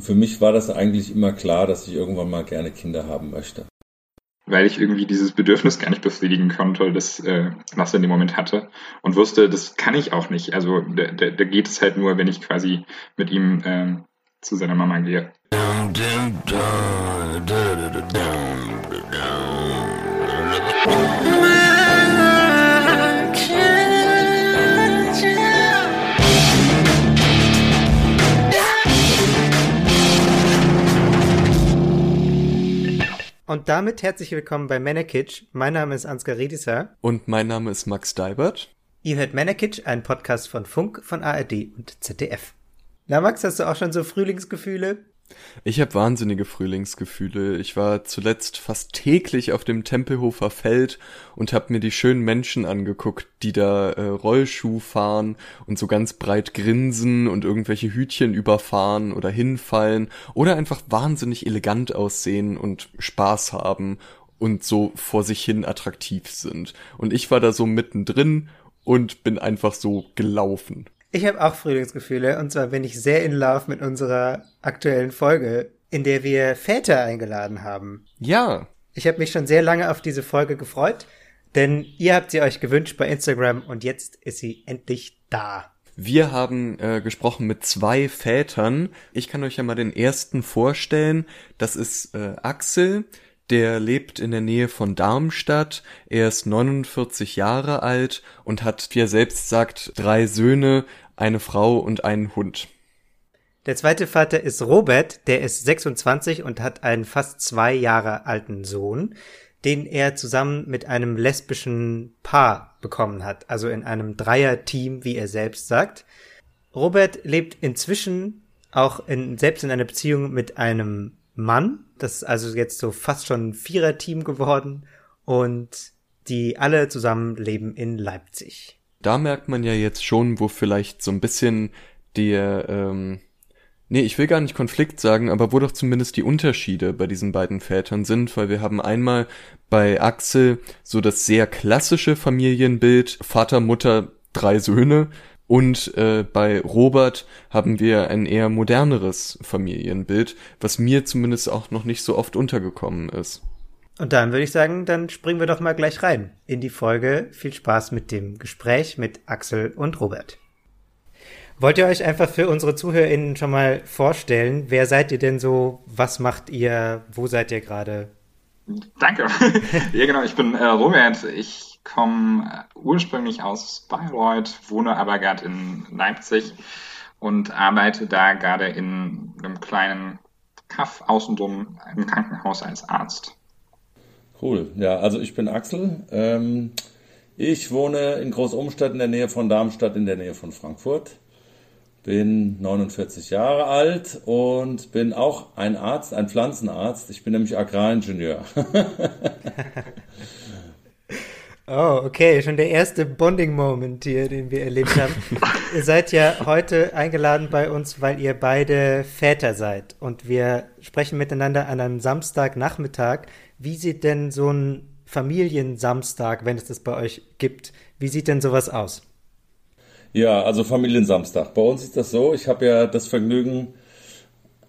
für mich war das eigentlich immer klar, dass ich irgendwann mal gerne Kinder haben möchte. Weil ich irgendwie dieses Bedürfnis gar nicht befriedigen konnte, das äh, was er in dem Moment hatte. Und wusste, das kann ich auch nicht. Also da, da, da geht es halt nur, wenn ich quasi mit ihm äh, zu seiner Mama gehe. Und damit herzlich willkommen bei Männerkitsch. Mein Name ist Ansgar Riedisser. Und mein Name ist Max Deibert. Ihr hört Männerkitsch, einen Podcast von Funk, von ARD und ZDF. Na Max, hast du auch schon so Frühlingsgefühle? Ich habe wahnsinnige Frühlingsgefühle. Ich war zuletzt fast täglich auf dem Tempelhofer Feld und habe mir die schönen Menschen angeguckt, die da äh, Rollschuh fahren und so ganz breit grinsen und irgendwelche Hütchen überfahren oder hinfallen oder einfach wahnsinnig elegant aussehen und Spaß haben und so vor sich hin attraktiv sind. Und ich war da so mittendrin und bin einfach so gelaufen. Ich habe auch Frühlingsgefühle und zwar bin ich sehr in Love mit unserer aktuellen Folge, in der wir Väter eingeladen haben. Ja. Ich habe mich schon sehr lange auf diese Folge gefreut, denn ihr habt sie euch gewünscht bei Instagram und jetzt ist sie endlich da. Wir haben äh, gesprochen mit zwei Vätern. Ich kann euch ja mal den ersten vorstellen. Das ist äh, Axel. Der lebt in der Nähe von Darmstadt. Er ist 49 Jahre alt und hat, wie er selbst sagt, drei Söhne, eine Frau und einen Hund. Der zweite Vater ist Robert, der ist 26 und hat einen fast zwei Jahre alten Sohn, den er zusammen mit einem lesbischen Paar bekommen hat, also in einem Dreier-Team, wie er selbst sagt. Robert lebt inzwischen auch in, selbst in einer Beziehung mit einem Mann. Das ist also jetzt so fast schon ein Viererteam geworden und die alle zusammen leben in Leipzig. Da merkt man ja jetzt schon, wo vielleicht so ein bisschen der, ähm, nee, ich will gar nicht Konflikt sagen, aber wo doch zumindest die Unterschiede bei diesen beiden Vätern sind, weil wir haben einmal bei Axel so das sehr klassische Familienbild, Vater, Mutter, drei Söhne, und äh, bei Robert haben wir ein eher moderneres Familienbild, was mir zumindest auch noch nicht so oft untergekommen ist. Und dann würde ich sagen, dann springen wir doch mal gleich rein in die Folge. Viel Spaß mit dem Gespräch mit Axel und Robert. Wollt ihr euch einfach für unsere ZuhörerInnen schon mal vorstellen? Wer seid ihr denn so? Was macht ihr? Wo seid ihr gerade? Danke. ja, genau. Ich bin äh, Robert. Ich komme ursprünglich aus Bayreuth, wohne aber gerade in Leipzig und arbeite da gerade in einem kleinen Kaff außenrum im Krankenhaus als Arzt. Cool. Ja, also ich bin Axel. Ähm, ich wohne in Großumstadt in der Nähe von Darmstadt, in der Nähe von Frankfurt. Bin 49 Jahre alt und bin auch ein Arzt, ein Pflanzenarzt. Ich bin nämlich Agraringenieur. Oh, okay, schon der erste Bonding-Moment hier, den wir erlebt haben. ihr seid ja heute eingeladen bei uns, weil ihr beide Väter seid und wir sprechen miteinander an einem Samstagnachmittag. Wie sieht denn so ein Familiensamstag, wenn es das bei euch gibt, wie sieht denn sowas aus? Ja, also Familiensamstag. Bei uns ist das so, ich habe ja das Vergnügen,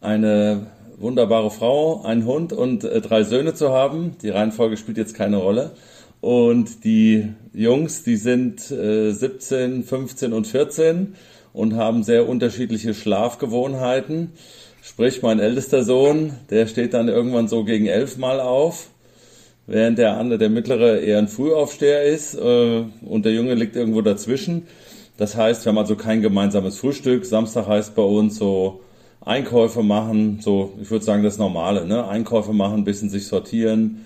eine wunderbare Frau, einen Hund und äh, drei Söhne zu haben. Die Reihenfolge spielt jetzt keine Rolle. Und die Jungs, die sind äh, 17, 15 und 14 und haben sehr unterschiedliche Schlafgewohnheiten. Sprich, mein ältester Sohn, der steht dann irgendwann so gegen elf Mal auf, während der andere, der mittlere, eher ein Frühaufsteher ist äh, und der Junge liegt irgendwo dazwischen. Das heißt, wir haben also kein gemeinsames Frühstück. Samstag heißt bei uns so Einkäufe machen, so ich würde sagen das Normale, ne? Einkäufe machen, bisschen sich sortieren.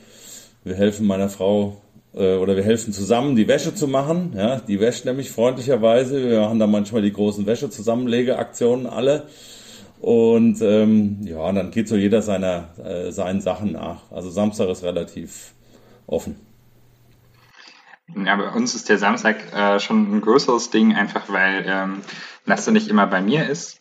Wir helfen meiner Frau äh, oder wir helfen zusammen, die Wäsche zu machen. Ja, die wäscht nämlich freundlicherweise. Wir machen da manchmal die großen Wäschezusammenlegeaktionen alle. Und ähm, ja, dann geht so jeder seiner, äh, seinen Sachen nach. Also Samstag ist relativ offen. Ja, bei uns ist der Samstag äh, schon ein größeres Ding, einfach weil ähm, Lasse nicht immer bei mir ist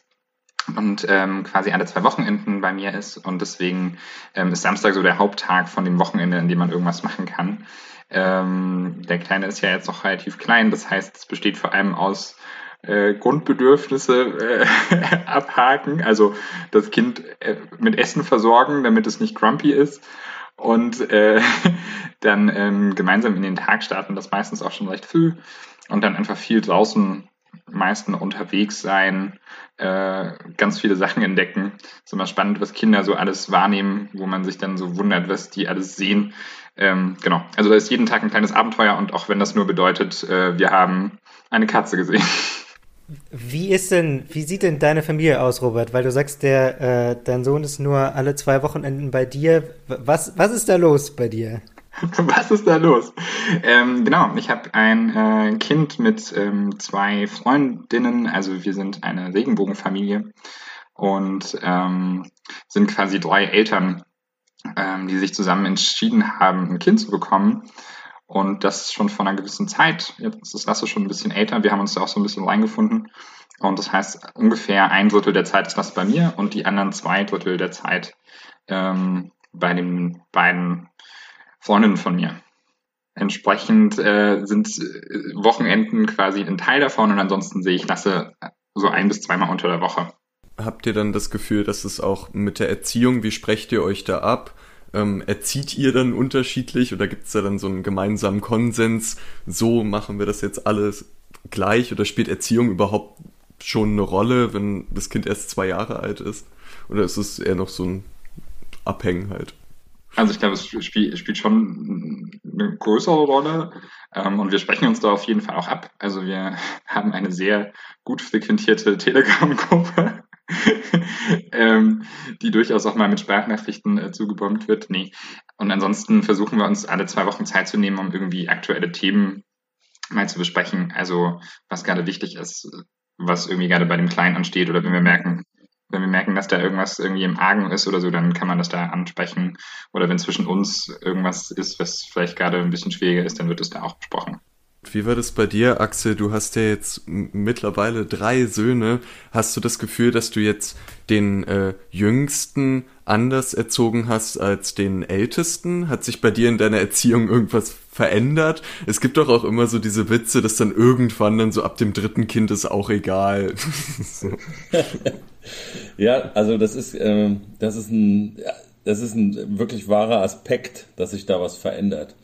und ähm, quasi alle zwei Wochenenden bei mir ist. Und deswegen ähm, ist Samstag so der Haupttag von dem Wochenende, in dem man irgendwas machen kann. Ähm, der Kleine ist ja jetzt noch relativ klein, das heißt, es besteht vor allem aus äh, Grundbedürfnisse äh, abhaken, also das Kind äh, mit Essen versorgen, damit es nicht grumpy ist. Und äh, dann ähm, gemeinsam in den Tag starten, das meistens auch schon recht früh. Und dann einfach viel draußen meisten unterwegs sein, äh, ganz viele Sachen entdecken. ist immer spannend, was Kinder so alles wahrnehmen, wo man sich dann so wundert, was die alles sehen. Ähm, genau, also da ist jeden Tag ein kleines Abenteuer und auch wenn das nur bedeutet, äh, wir haben eine Katze gesehen. Wie ist denn, wie sieht denn deine Familie aus, Robert? Weil du sagst, der, äh, dein Sohn ist nur alle zwei Wochenenden bei dir. Was, was ist da los bei dir? Was ist da los? Ähm, genau, ich habe ein äh, Kind mit ähm, zwei Freundinnen, also wir sind eine Regenbogenfamilie und ähm, sind quasi drei Eltern, ähm, die sich zusammen entschieden haben, ein Kind zu bekommen. Und das schon vor einer gewissen Zeit. Jetzt ist Lasse schon ein bisschen älter. Wir haben uns da auch so ein bisschen reingefunden. Und das heißt, ungefähr ein Drittel der Zeit ist Lasse bei mir und die anderen zwei Drittel der Zeit ähm, bei den beiden Freundinnen von mir. Entsprechend äh, sind äh, Wochenenden quasi ein Teil davon und ansonsten sehe ich Lasse so ein bis zweimal unter der Woche. Habt ihr dann das Gefühl, dass es auch mit der Erziehung, wie sprecht ihr euch da ab? Ähm, erzieht ihr dann unterschiedlich oder gibt es da dann so einen gemeinsamen Konsens, so machen wir das jetzt alles gleich oder spielt Erziehung überhaupt schon eine Rolle, wenn das Kind erst zwei Jahre alt ist? Oder ist es eher noch so ein Abhängen halt? Also ich glaube, es spielt, spielt schon eine größere Rolle ähm, und wir sprechen uns da auf jeden Fall auch ab. Also wir haben eine sehr gut frequentierte Telegram-Gruppe, ähm, die durchaus auch mal mit Sprachnachrichten äh, zugebombt wird. Nee. Und ansonsten versuchen wir uns alle zwei Wochen Zeit zu nehmen, um irgendwie aktuelle Themen mal zu besprechen. Also was gerade wichtig ist, was irgendwie gerade bei dem Kleinen ansteht oder wenn wir merken, wenn wir merken, dass da irgendwas irgendwie im Argen ist oder so, dann kann man das da ansprechen. Oder wenn zwischen uns irgendwas ist, was vielleicht gerade ein bisschen schwieriger ist, dann wird es da auch besprochen. Wie war das bei dir, Axel? Du hast ja jetzt mittlerweile drei Söhne. Hast du das Gefühl, dass du jetzt den äh, Jüngsten anders erzogen hast als den Ältesten? Hat sich bei dir in deiner Erziehung irgendwas verändert? Es gibt doch auch immer so diese Witze, dass dann irgendwann dann so ab dem dritten Kind ist auch egal. so. Ja, also das ist, äh, das ist ein, das ist ein wirklich wahrer Aspekt, dass sich da was verändert.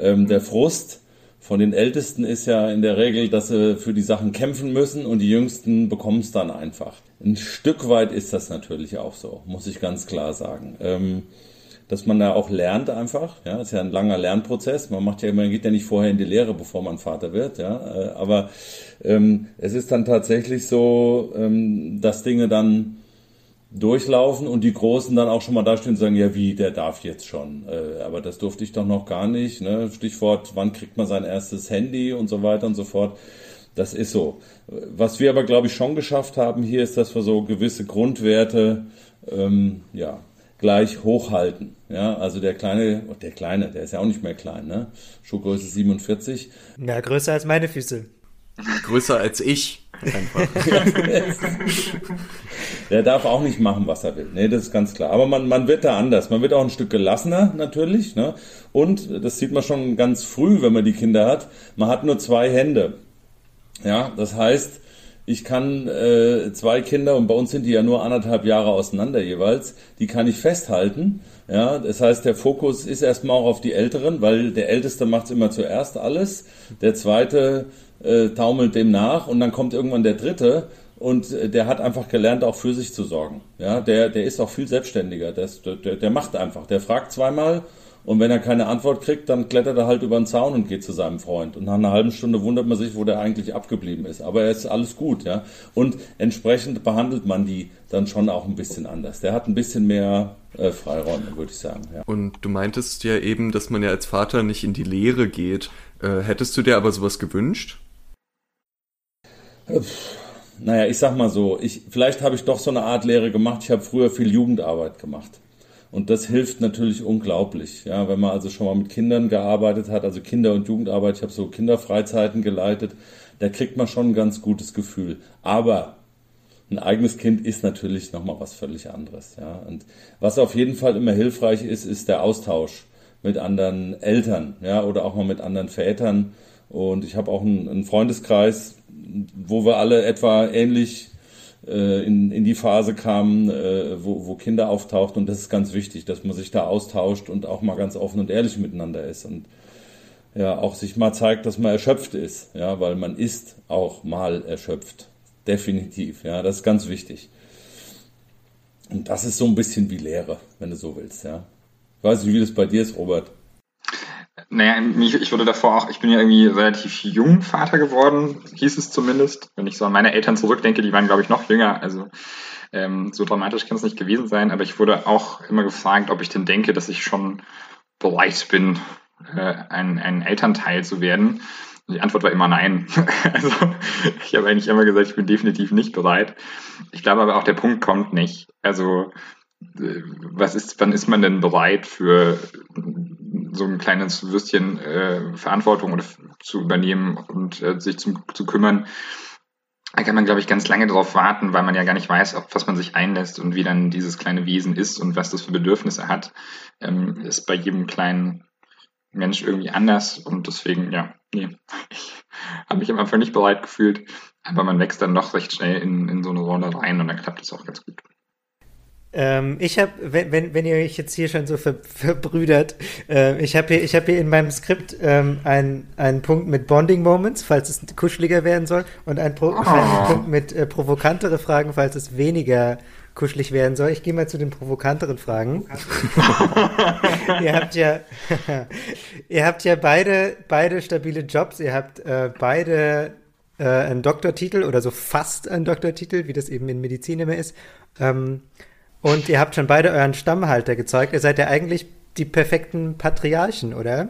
Ähm, der Frust von den Ältesten ist ja in der Regel, dass sie für die Sachen kämpfen müssen und die Jüngsten bekommen es dann einfach. Ein Stück weit ist das natürlich auch so, muss ich ganz klar sagen. Ähm, dass man da auch lernt einfach. Ja, ist ja ein langer Lernprozess. Man macht ja, man geht ja nicht vorher in die Lehre, bevor man Vater wird. Ja, äh, aber ähm, es ist dann tatsächlich so, ähm, dass Dinge dann durchlaufen und die Großen dann auch schon mal dastehen und sagen, ja wie, der darf jetzt schon. Äh, aber das durfte ich doch noch gar nicht. Ne? Stichwort, wann kriegt man sein erstes Handy und so weiter und so fort. Das ist so. Was wir aber, glaube ich, schon geschafft haben hier, ist, dass wir so gewisse Grundwerte ähm, ja, gleich hochhalten. Ja, also der kleine, der kleine, der ist ja auch nicht mehr klein, ne? Schuhgröße 47. Ja, größer als meine Füße. Größer als ich. Einfach. der darf auch nicht machen, was er will. Nee, das ist ganz klar. Aber man, man wird da anders. Man wird auch ein Stück gelassener, natürlich. Ne? Und das sieht man schon ganz früh, wenn man die Kinder hat. Man hat nur zwei Hände. Ja, das heißt, ich kann äh, zwei Kinder, und bei uns sind die ja nur anderthalb Jahre auseinander jeweils, die kann ich festhalten. Ja, das heißt, der Fokus ist erstmal auch auf die Älteren, weil der Älteste macht immer zuerst alles, der Zweite äh, taumelt dem nach und dann kommt irgendwann der Dritte und äh, der hat einfach gelernt, auch für sich zu sorgen. Ja, der, der ist auch viel selbstständiger, der, ist, der, der macht einfach, der fragt zweimal und wenn er keine Antwort kriegt, dann klettert er halt über den Zaun und geht zu seinem Freund. Und nach einer halben Stunde wundert man sich, wo der eigentlich abgeblieben ist. Aber er ist alles gut, ja. Und entsprechend behandelt man die dann schon auch ein bisschen anders. Der hat ein bisschen mehr äh, Freiräume, würde ich sagen. Ja. Und du meintest ja eben, dass man ja als Vater nicht in die Lehre geht. Äh, hättest du dir aber sowas gewünscht? Äh, naja, ich sag mal so, ich, vielleicht habe ich doch so eine Art Lehre gemacht. Ich habe früher viel Jugendarbeit gemacht. Und das hilft natürlich unglaublich. Ja, wenn man also schon mal mit Kindern gearbeitet hat, also Kinder- und Jugendarbeit, ich habe so Kinderfreizeiten geleitet, da kriegt man schon ein ganz gutes Gefühl. Aber ein eigenes Kind ist natürlich nochmal was völlig anderes. Ja. Und was auf jeden Fall immer hilfreich ist, ist der Austausch mit anderen Eltern, ja, oder auch mal mit anderen Vätern Und ich habe auch einen, einen Freundeskreis, wo wir alle etwa ähnlich äh, in, in die Phase kamen, äh, wo, wo Kinder auftauchten. Und das ist ganz wichtig, dass man sich da austauscht und auch mal ganz offen und ehrlich miteinander ist. Und ja, auch sich mal zeigt, dass man erschöpft ist. Ja, weil man ist auch mal erschöpft. Definitiv. Ja, das ist ganz wichtig. Und das ist so ein bisschen wie Lehre, wenn du so willst. Ja. Ich weiß nicht, wie das bei dir ist, Robert. Naja, ich wurde davor auch, ich bin ja irgendwie relativ jung Vater geworden, hieß es zumindest. Wenn ich so an meine Eltern zurückdenke, die waren, glaube ich, noch jünger. Also ähm, so dramatisch kann es nicht gewesen sein. Aber ich wurde auch immer gefragt, ob ich denn denke, dass ich schon bereit bin, äh, ein, ein Elternteil zu werden. Und die Antwort war immer nein. also ich habe eigentlich immer gesagt, ich bin definitiv nicht bereit. Ich glaube aber auch, der Punkt kommt nicht. Also äh, was ist, wann ist man denn bereit für so ein kleines Würstchen äh, Verantwortung oder zu übernehmen und äh, sich zum, zu kümmern. Da kann man, glaube ich, ganz lange drauf warten, weil man ja gar nicht weiß, auf was man sich einlässt und wie dann dieses kleine Wesen ist und was das für Bedürfnisse hat. Ähm, ist bei jedem kleinen Mensch irgendwie anders und deswegen, ja, nee, ich habe mich am Anfang nicht bereit gefühlt, aber man wächst dann doch recht schnell in, in so eine Rolle rein und dann klappt es auch ganz gut. Ähm, ich habe, wenn, wenn, wenn ihr euch jetzt hier schon so ver, verbrüdert, äh, ich habe hier, ich habe hier in meinem Skript ähm, einen, einen Punkt mit Bonding Moments, falls es kuscheliger werden soll, und einen, Pro, oh. einen Punkt mit äh, provokantere Fragen, falls es weniger kuschelig werden soll. Ich gehe mal zu den provokanteren Fragen. ihr habt ja, ihr habt ja beide, beide stabile Jobs. Ihr habt äh, beide äh, einen Doktortitel oder so fast einen Doktortitel, wie das eben in Medizin immer ist. Ähm, und ihr habt schon beide euren Stammhalter gezeugt. Ihr seid ja eigentlich die perfekten Patriarchen, oder?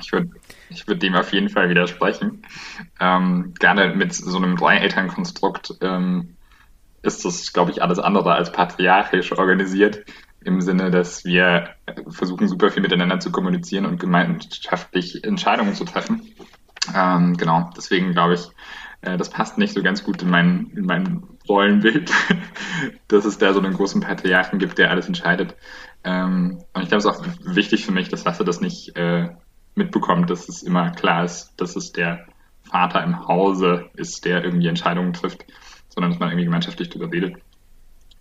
Ich würde ich würd dem auf jeden Fall widersprechen. Ähm, gerne mit so einem Drei-Eltern-Konstrukt ähm, ist das, glaube ich, alles andere als patriarchisch organisiert. Im Sinne, dass wir versuchen, super viel miteinander zu kommunizieren und gemeinschaftlich Entscheidungen zu treffen. Ähm, genau, deswegen glaube ich, äh, das passt nicht so ganz gut in mein, in mein Rollenbild, dass es da so einen großen Patriarchen gibt, der alles entscheidet. Ähm, und ich glaube, es ist auch wichtig für mich, dass Lasse das nicht äh, mitbekommt, dass es immer klar ist, dass es der Vater im Hause ist, der irgendwie Entscheidungen trifft, sondern dass man irgendwie gemeinschaftlich darüber redet.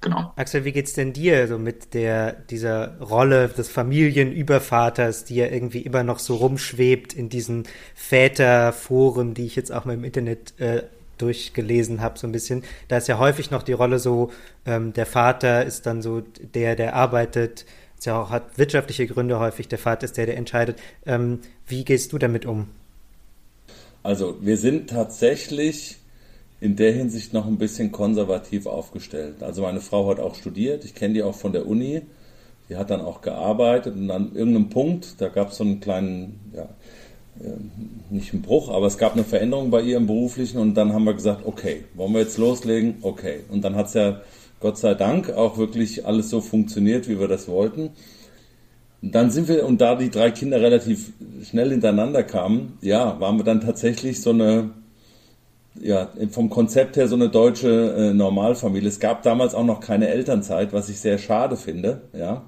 Genau. Axel, wie geht's denn dir so mit der, dieser Rolle des Familienübervaters, die ja irgendwie immer noch so rumschwebt in diesen Väterforen, die ich jetzt auch mal im Internet äh, durchgelesen habe, so ein bisschen. Da ist ja häufig noch die Rolle so, ähm, der Vater ist dann so der, der arbeitet, ist ja auch, hat wirtschaftliche Gründe häufig, der Vater ist der, der entscheidet. Ähm, wie gehst du damit um? Also, wir sind tatsächlich in der Hinsicht noch ein bisschen konservativ aufgestellt. Also meine Frau hat auch studiert, ich kenne die auch von der Uni, die hat dann auch gearbeitet und an irgendeinem Punkt, da gab es so einen kleinen, ja, nicht einen Bruch, aber es gab eine Veränderung bei ihr im beruflichen und dann haben wir gesagt, okay, wollen wir jetzt loslegen? Okay. Und dann hat es ja Gott sei Dank auch wirklich alles so funktioniert, wie wir das wollten. Und dann sind wir, und da die drei Kinder relativ schnell hintereinander kamen, ja, waren wir dann tatsächlich so eine ja, vom Konzept her so eine deutsche äh, Normalfamilie. Es gab damals auch noch keine Elternzeit, was ich sehr schade finde, ja.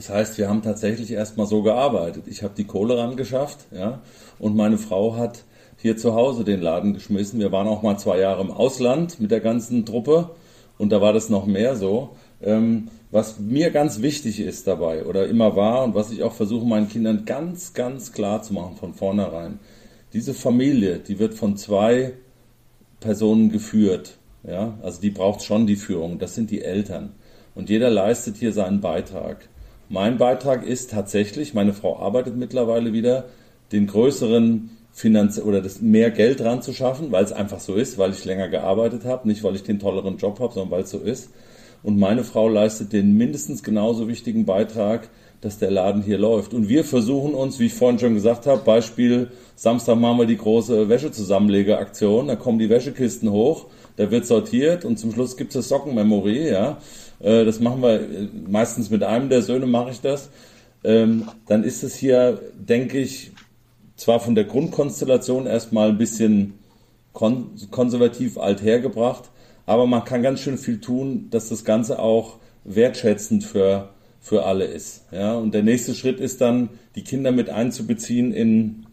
Das heißt, wir haben tatsächlich erstmal so gearbeitet. Ich habe die Kohle ran geschafft, ja, und meine Frau hat hier zu Hause den Laden geschmissen. Wir waren auch mal zwei Jahre im Ausland mit der ganzen Truppe und da war das noch mehr so. Ähm, was mir ganz wichtig ist dabei oder immer war und was ich auch versuche meinen Kindern ganz, ganz klar zu machen von vornherein. Diese Familie, die wird von zwei Personen geführt. Ja, also die braucht schon die Führung. Das sind die Eltern. Und jeder leistet hier seinen Beitrag. Mein Beitrag ist tatsächlich, meine Frau arbeitet mittlerweile wieder, den größeren Finanz oder das mehr Geld dran zu schaffen, weil es einfach so ist, weil ich länger gearbeitet habe, nicht weil ich den tolleren Job habe, sondern weil es so ist. Und meine Frau leistet den mindestens genauso wichtigen Beitrag, dass der Laden hier läuft. Und wir versuchen uns, wie ich vorhin schon gesagt habe, Beispiel Samstag machen wir die große Wäschezusammenlegeaktion, da kommen die Wäschekisten hoch, da wird sortiert und zum Schluss gibt es das Sockenmemory, ja. Äh, das machen wir äh, meistens mit einem der Söhne mache ich das. Ähm, dann ist es hier, denke ich, zwar von der Grundkonstellation erstmal ein bisschen kon konservativ alt hergebracht, aber man kann ganz schön viel tun, dass das Ganze auch wertschätzend für, für alle ist. Ja? Und der nächste Schritt ist dann, die Kinder mit einzubeziehen in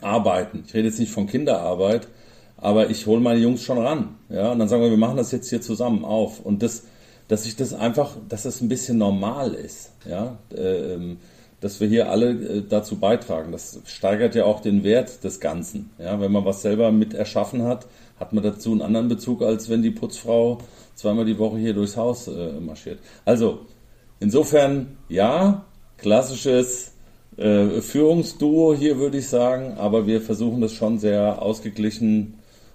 arbeiten. Ich rede jetzt nicht von Kinderarbeit, aber ich hole meine Jungs schon ran. Ja, und dann sagen wir, wir machen das jetzt hier zusammen auf. Und das, dass ich das einfach, dass das ein bisschen normal ist. Ja, ähm, dass wir hier alle äh, dazu beitragen. Das steigert ja auch den Wert des Ganzen. Ja, wenn man was selber mit erschaffen hat, hat man dazu einen anderen Bezug, als wenn die Putzfrau zweimal die Woche hier durchs Haus äh, marschiert. Also, insofern, ja, klassisches äh, Führungsduo hier, würde ich sagen, aber wir versuchen das schon sehr ausgeglichen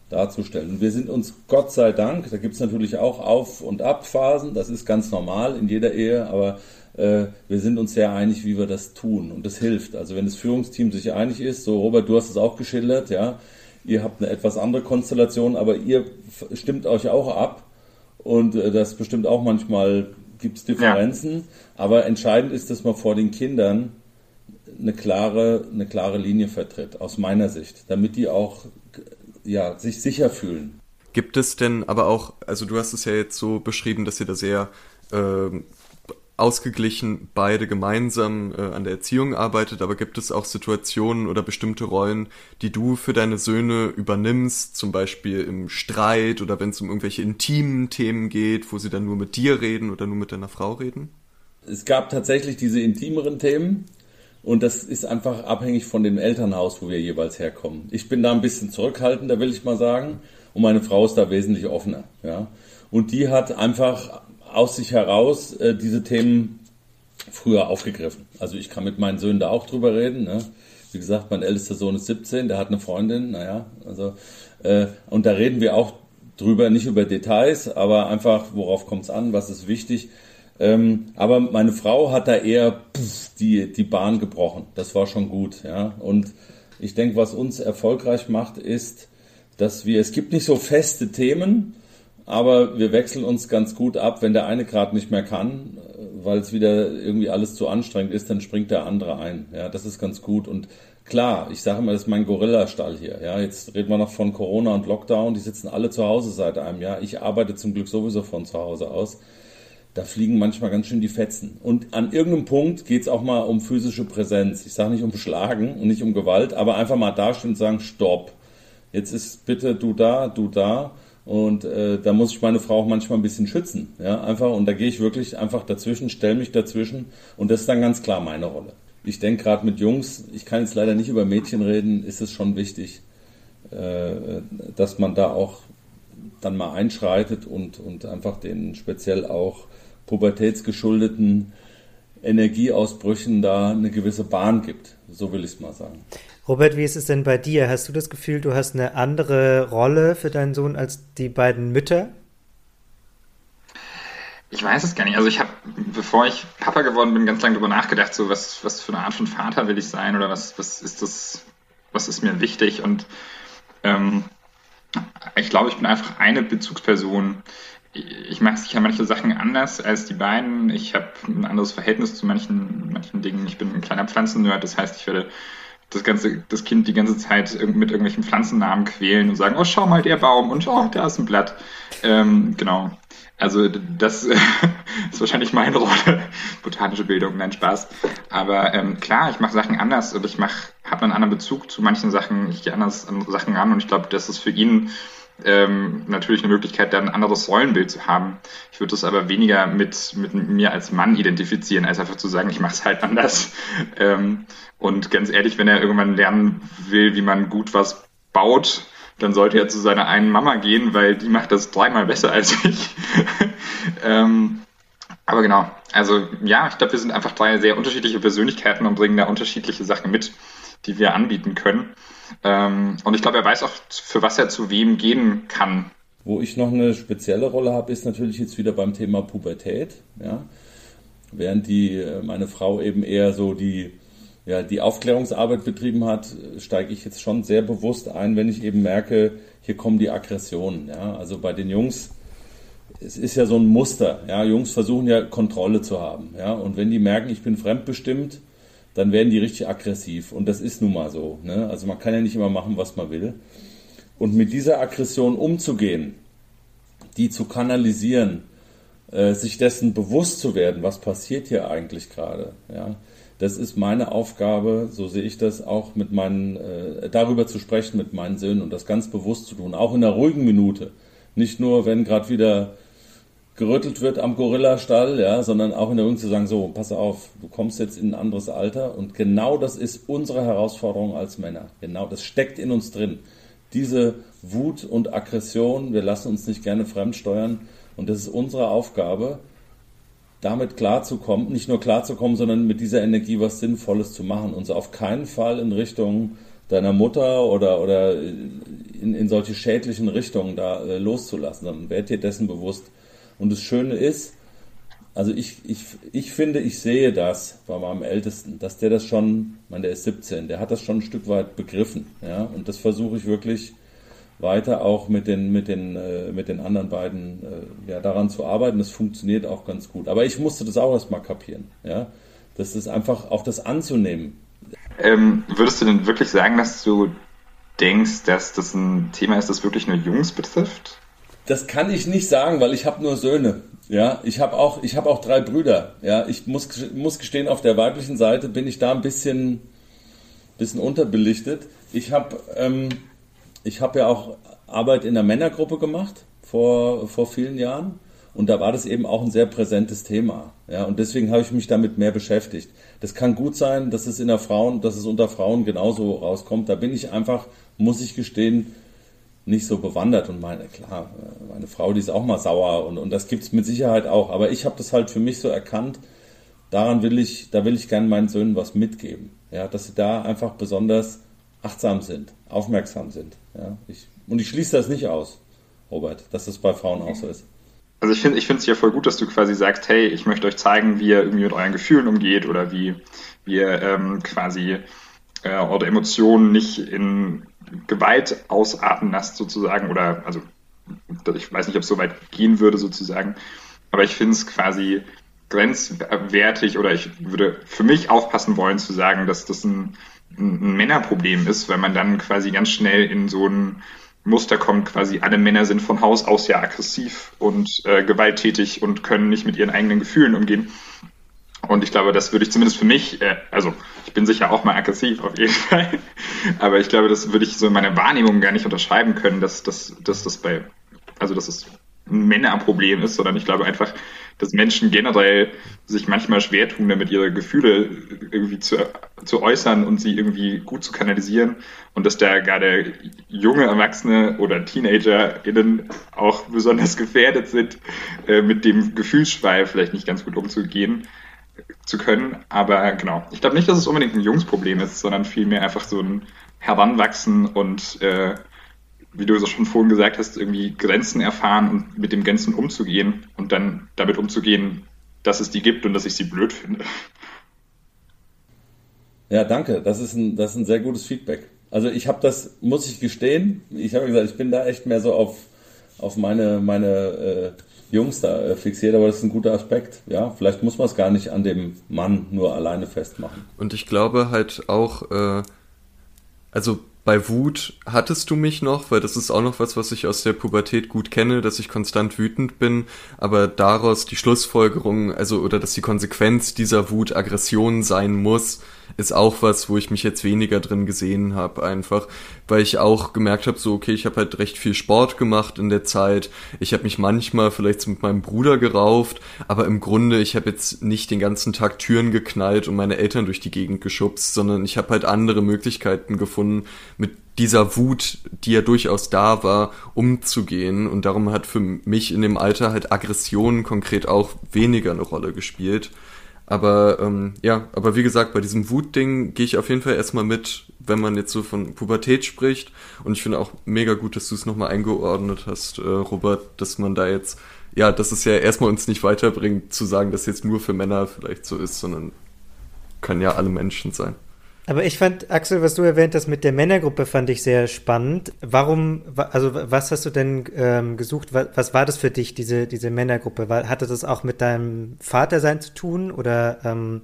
darzustellen. Wir sind uns Gott sei Dank, da gibt es natürlich auch Auf- und Abphasen, das ist ganz normal in jeder Ehe, aber äh, wir sind uns sehr einig, wie wir das tun und das hilft. Also wenn das Führungsteam sich einig ist, so Robert, du hast es auch geschildert, ja, ihr habt eine etwas andere Konstellation, aber ihr stimmt euch auch ab und äh, das bestimmt auch manchmal gibt es Differenzen, ja. aber entscheidend ist, dass man vor den Kindern eine klare, eine klare Linie vertritt, aus meiner Sicht, damit die auch ja, sich sicher fühlen. Gibt es denn aber auch, also du hast es ja jetzt so beschrieben, dass ihr da sehr äh, ausgeglichen beide gemeinsam äh, an der Erziehung arbeitet, aber gibt es auch Situationen oder bestimmte Rollen, die du für deine Söhne übernimmst, zum Beispiel im Streit oder wenn es um irgendwelche intimen Themen geht, wo sie dann nur mit dir reden oder nur mit deiner Frau reden? Es gab tatsächlich diese intimeren Themen und das ist einfach abhängig von dem Elternhaus, wo wir jeweils herkommen. Ich bin da ein bisschen zurückhaltender, will ich mal sagen, und meine Frau ist da wesentlich offener, ja. Und die hat einfach aus sich heraus äh, diese Themen früher aufgegriffen. Also ich kann mit meinen Söhnen da auch drüber reden. Ne? Wie gesagt, mein ältester Sohn ist 17, der hat eine Freundin, naja, also äh, und da reden wir auch drüber, nicht über Details, aber einfach, worauf kommt es an, was ist wichtig. Ähm, aber meine Frau hat da eher pff, die, die Bahn gebrochen. Das war schon gut, ja. Und ich denke, was uns erfolgreich macht, ist, dass wir, es gibt nicht so feste Themen, aber wir wechseln uns ganz gut ab. Wenn der eine gerade nicht mehr kann, weil es wieder irgendwie alles zu anstrengend ist, dann springt der andere ein. Ja, das ist ganz gut. Und klar, ich sage immer, das ist mein Gorilla-Stall hier. Ja, jetzt reden wir noch von Corona und Lockdown. Die sitzen alle zu Hause seit einem Jahr. Ich arbeite zum Glück sowieso von zu Hause aus. Da fliegen manchmal ganz schön die Fetzen. Und an irgendeinem Punkt geht es auch mal um physische Präsenz. Ich sage nicht um Schlagen und nicht um Gewalt, aber einfach mal dastehen und sagen, stopp. Jetzt ist bitte du da, du da und äh, da muss ich meine Frau auch manchmal ein bisschen schützen. Ja, einfach. Und da gehe ich wirklich einfach dazwischen, stelle mich dazwischen. Und das ist dann ganz klar meine Rolle. Ich denke gerade mit Jungs, ich kann jetzt leider nicht über Mädchen reden, ist es schon wichtig, äh, dass man da auch dann mal einschreitet und, und einfach den speziell auch pubertätsgeschuldeten Energieausbrüchen da eine gewisse Bahn gibt. So will ich es mal sagen. Robert, wie ist es denn bei dir? Hast du das Gefühl, du hast eine andere Rolle für deinen Sohn als die beiden Mütter? Ich weiß es gar nicht. Also ich habe, bevor ich Papa geworden bin, ganz lange darüber nachgedacht, so was, was für eine Art von Vater will ich sein oder was, was ist das, was ist mir wichtig und ähm, ich glaube, ich bin einfach eine Bezugsperson. Ich mache sicher manche Sachen anders als die beiden. Ich habe ein anderes Verhältnis zu manchen, manchen Dingen. Ich bin ein kleiner Pflanzennerd, das heißt, ich werde das ganze, das Kind die ganze Zeit mit irgendwelchen Pflanzennamen quälen und sagen, oh, schau mal, der Baum und oh, da ist ein Blatt. Ähm, genau. Also das ist wahrscheinlich meine Rolle. Botanische Bildung, nein, Spaß. Aber ähm, klar, ich mache Sachen anders und ich mach, habe einen anderen Bezug zu manchen Sachen. Ich gehe anders an Sachen ran und ich glaube, das ist für ihn ähm, natürlich eine Möglichkeit, dann ein anderes Rollenbild zu haben. Ich würde das aber weniger mit, mit mir als Mann identifizieren, als einfach zu sagen, ich mache es halt anders. Ähm, und ganz ehrlich, wenn er irgendwann lernen will, wie man gut was baut, dann sollte er zu seiner einen Mama gehen, weil die macht das dreimal besser als ich. ähm, aber genau, also ja, ich glaube, wir sind einfach drei sehr unterschiedliche Persönlichkeiten und bringen da unterschiedliche Sachen mit, die wir anbieten können. Ähm, und ich glaube, er weiß auch, für was er zu wem gehen kann. Wo ich noch eine spezielle Rolle habe, ist natürlich jetzt wieder beim Thema Pubertät. Ja? Während die, äh, meine Frau eben eher so die, ja, die Aufklärungsarbeit betrieben hat, steige ich jetzt schon sehr bewusst ein, wenn ich eben merke, hier kommen die Aggressionen. Ja? Also bei den Jungs, es ist ja so ein Muster. Ja? Jungs versuchen ja Kontrolle zu haben. Ja? Und wenn die merken, ich bin fremdbestimmt, dann werden die richtig aggressiv. Und das ist nun mal so. Ne? Also man kann ja nicht immer machen, was man will. Und mit dieser Aggression umzugehen, die zu kanalisieren, äh, sich dessen bewusst zu werden, was passiert hier eigentlich gerade, ja, das ist meine Aufgabe, so sehe ich das auch mit meinen, äh, darüber zu sprechen mit meinen Söhnen und das ganz bewusst zu tun, auch in einer ruhigen Minute. Nicht nur, wenn gerade wieder gerüttelt wird am Gorillastall, ja, sondern auch in der Ruhe zu sagen, so, pass auf, du kommst jetzt in ein anderes Alter und genau das ist unsere Herausforderung als Männer. Genau, das steckt in uns drin. Diese Wut und Aggression, wir lassen uns nicht gerne fremdsteuern und das ist unsere Aufgabe, damit klarzukommen, nicht nur klarzukommen, sondern mit dieser Energie was Sinnvolles zu machen und so auf keinen Fall in Richtung deiner Mutter oder, oder in, in solche schädlichen Richtungen da äh, loszulassen, sondern werd dir dessen bewusst. Und das Schöne ist, also ich, ich, ich finde, ich sehe das bei meinem Ältesten, dass der das schon, ich meine, der ist 17, der hat das schon ein Stück weit begriffen. Ja? Und das versuche ich wirklich weiter auch mit den, mit den, äh, mit den anderen beiden äh, ja, daran zu arbeiten. Das funktioniert auch ganz gut. Aber ich musste das auch erstmal kapieren. Ja? Das ist einfach auch das anzunehmen. Ähm, würdest du denn wirklich sagen, dass du denkst, dass das ein Thema ist, das wirklich nur Jungs betrifft? Das kann ich nicht sagen, weil ich habe nur Söhne. Ja, ich habe auch, ich habe auch drei Brüder. Ja, ich muss, muss gestehen, auf der weiblichen Seite bin ich da ein bisschen, bisschen unterbelichtet. Ich habe ähm, ich habe ja auch Arbeit in der Männergruppe gemacht vor, vor vielen Jahren. Und da war das eben auch ein sehr präsentes Thema. Ja, und deswegen habe ich mich damit mehr beschäftigt. Das kann gut sein, dass es in der Frauen, dass es unter Frauen genauso rauskommt. Da bin ich einfach, muss ich gestehen, nicht so bewandert. Und meine, klar, meine Frau, die ist auch mal sauer und, und das gibt es mit Sicherheit auch. Aber ich habe das halt für mich so erkannt, daran will ich, da will ich gerne meinen Söhnen was mitgeben. Ja, dass sie da einfach besonders achtsam sind, aufmerksam sind. Ja, ich, und ich schließe das nicht aus, Robert, dass das bei Frauen auch so ist. Also ich finde ich finde es ja voll gut, dass du quasi sagst, hey, ich möchte euch zeigen, wie ihr irgendwie mit euren Gefühlen umgeht oder wie, wie ihr ähm, quasi äh, eure Emotionen nicht in Gewalt ausarten lasst sozusagen oder also ich weiß nicht, ob es so weit gehen würde sozusagen, aber ich finde es quasi grenzwertig oder ich würde für mich aufpassen wollen zu sagen, dass das ein ein Männerproblem ist, weil man dann quasi ganz schnell in so ein Muster kommt, quasi alle Männer sind von Haus aus ja aggressiv und äh, gewalttätig und können nicht mit ihren eigenen Gefühlen umgehen. Und ich glaube, das würde ich zumindest für mich, äh, also ich bin sicher auch mal aggressiv auf jeden Fall, aber ich glaube, das würde ich so in meiner Wahrnehmung gar nicht unterschreiben können, dass, dass, dass das bei, also dass es ein Männerproblem ist, sondern ich glaube einfach, dass Menschen generell sich manchmal schwer tun, damit ihre Gefühle irgendwie zu, zu äußern und sie irgendwie gut zu kanalisieren. Und dass da gerade junge Erwachsene oder TeenagerInnen auch besonders gefährdet sind, äh, mit dem Gefühlsschwall vielleicht nicht ganz gut umzugehen zu können. Aber genau, ich glaube nicht, dass es unbedingt ein Jungsproblem ist, sondern vielmehr einfach so ein Heranwachsen und äh, wie du es schon vorhin gesagt hast, irgendwie Grenzen erfahren und mit den Grenzen umzugehen und dann damit umzugehen, dass es die gibt und dass ich sie blöd finde. Ja, danke. Das ist ein, das ist ein sehr gutes Feedback. Also ich habe das, muss ich gestehen, ich habe gesagt, ich bin da echt mehr so auf, auf meine, meine äh, Jungs da äh, fixiert, aber das ist ein guter Aspekt. Ja, vielleicht muss man es gar nicht an dem Mann nur alleine festmachen. Und ich glaube halt auch, äh, also bei Wut hattest du mich noch, weil das ist auch noch was, was ich aus der Pubertät gut kenne, dass ich konstant wütend bin, aber daraus die Schlussfolgerung, also oder dass die Konsequenz dieser Wut Aggression sein muss, ist auch was, wo ich mich jetzt weniger drin gesehen habe, einfach, weil ich auch gemerkt habe, so okay, ich habe halt recht viel Sport gemacht in der Zeit. Ich habe mich manchmal vielleicht mit meinem Bruder gerauft, aber im Grunde, ich habe jetzt nicht den ganzen Tag Türen geknallt und meine Eltern durch die Gegend geschubst, sondern ich habe halt andere Möglichkeiten gefunden, mit dieser Wut, die ja durchaus da war, umzugehen. Und darum hat für mich in dem Alter halt Aggression konkret auch weniger eine Rolle gespielt. Aber ähm, ja, aber wie gesagt, bei diesem Wutding gehe ich auf jeden Fall erstmal mit, wenn man jetzt so von Pubertät spricht. Und ich finde auch mega gut, dass du es nochmal eingeordnet hast, äh, Robert, dass man da jetzt, ja, dass es ja erstmal uns nicht weiterbringt, zu sagen, dass jetzt nur für Männer vielleicht so ist, sondern können ja alle Menschen sein. Aber ich fand, Axel, was du erwähnt hast mit der Männergruppe, fand ich sehr spannend. Warum, also was hast du denn ähm, gesucht? Was, was, war das für dich, diese, diese Männergruppe? War, hatte das auch mit deinem Vatersein zu tun oder ähm,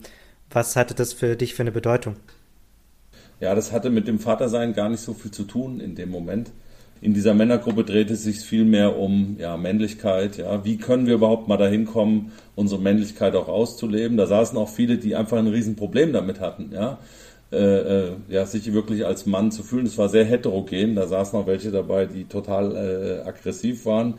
was hatte das für dich für eine Bedeutung? Ja, das hatte mit dem Vatersein gar nicht so viel zu tun in dem Moment. In dieser Männergruppe dreht es sich viel mehr um ja, Männlichkeit. Ja. Wie können wir überhaupt mal dahin kommen, unsere Männlichkeit auch auszuleben? Da saßen auch viele, die einfach ein Riesenproblem damit hatten. Ja. Äh, äh, ja, sich wirklich als Mann zu fühlen. Es war sehr heterogen. Da saßen auch welche dabei, die total äh, aggressiv waren.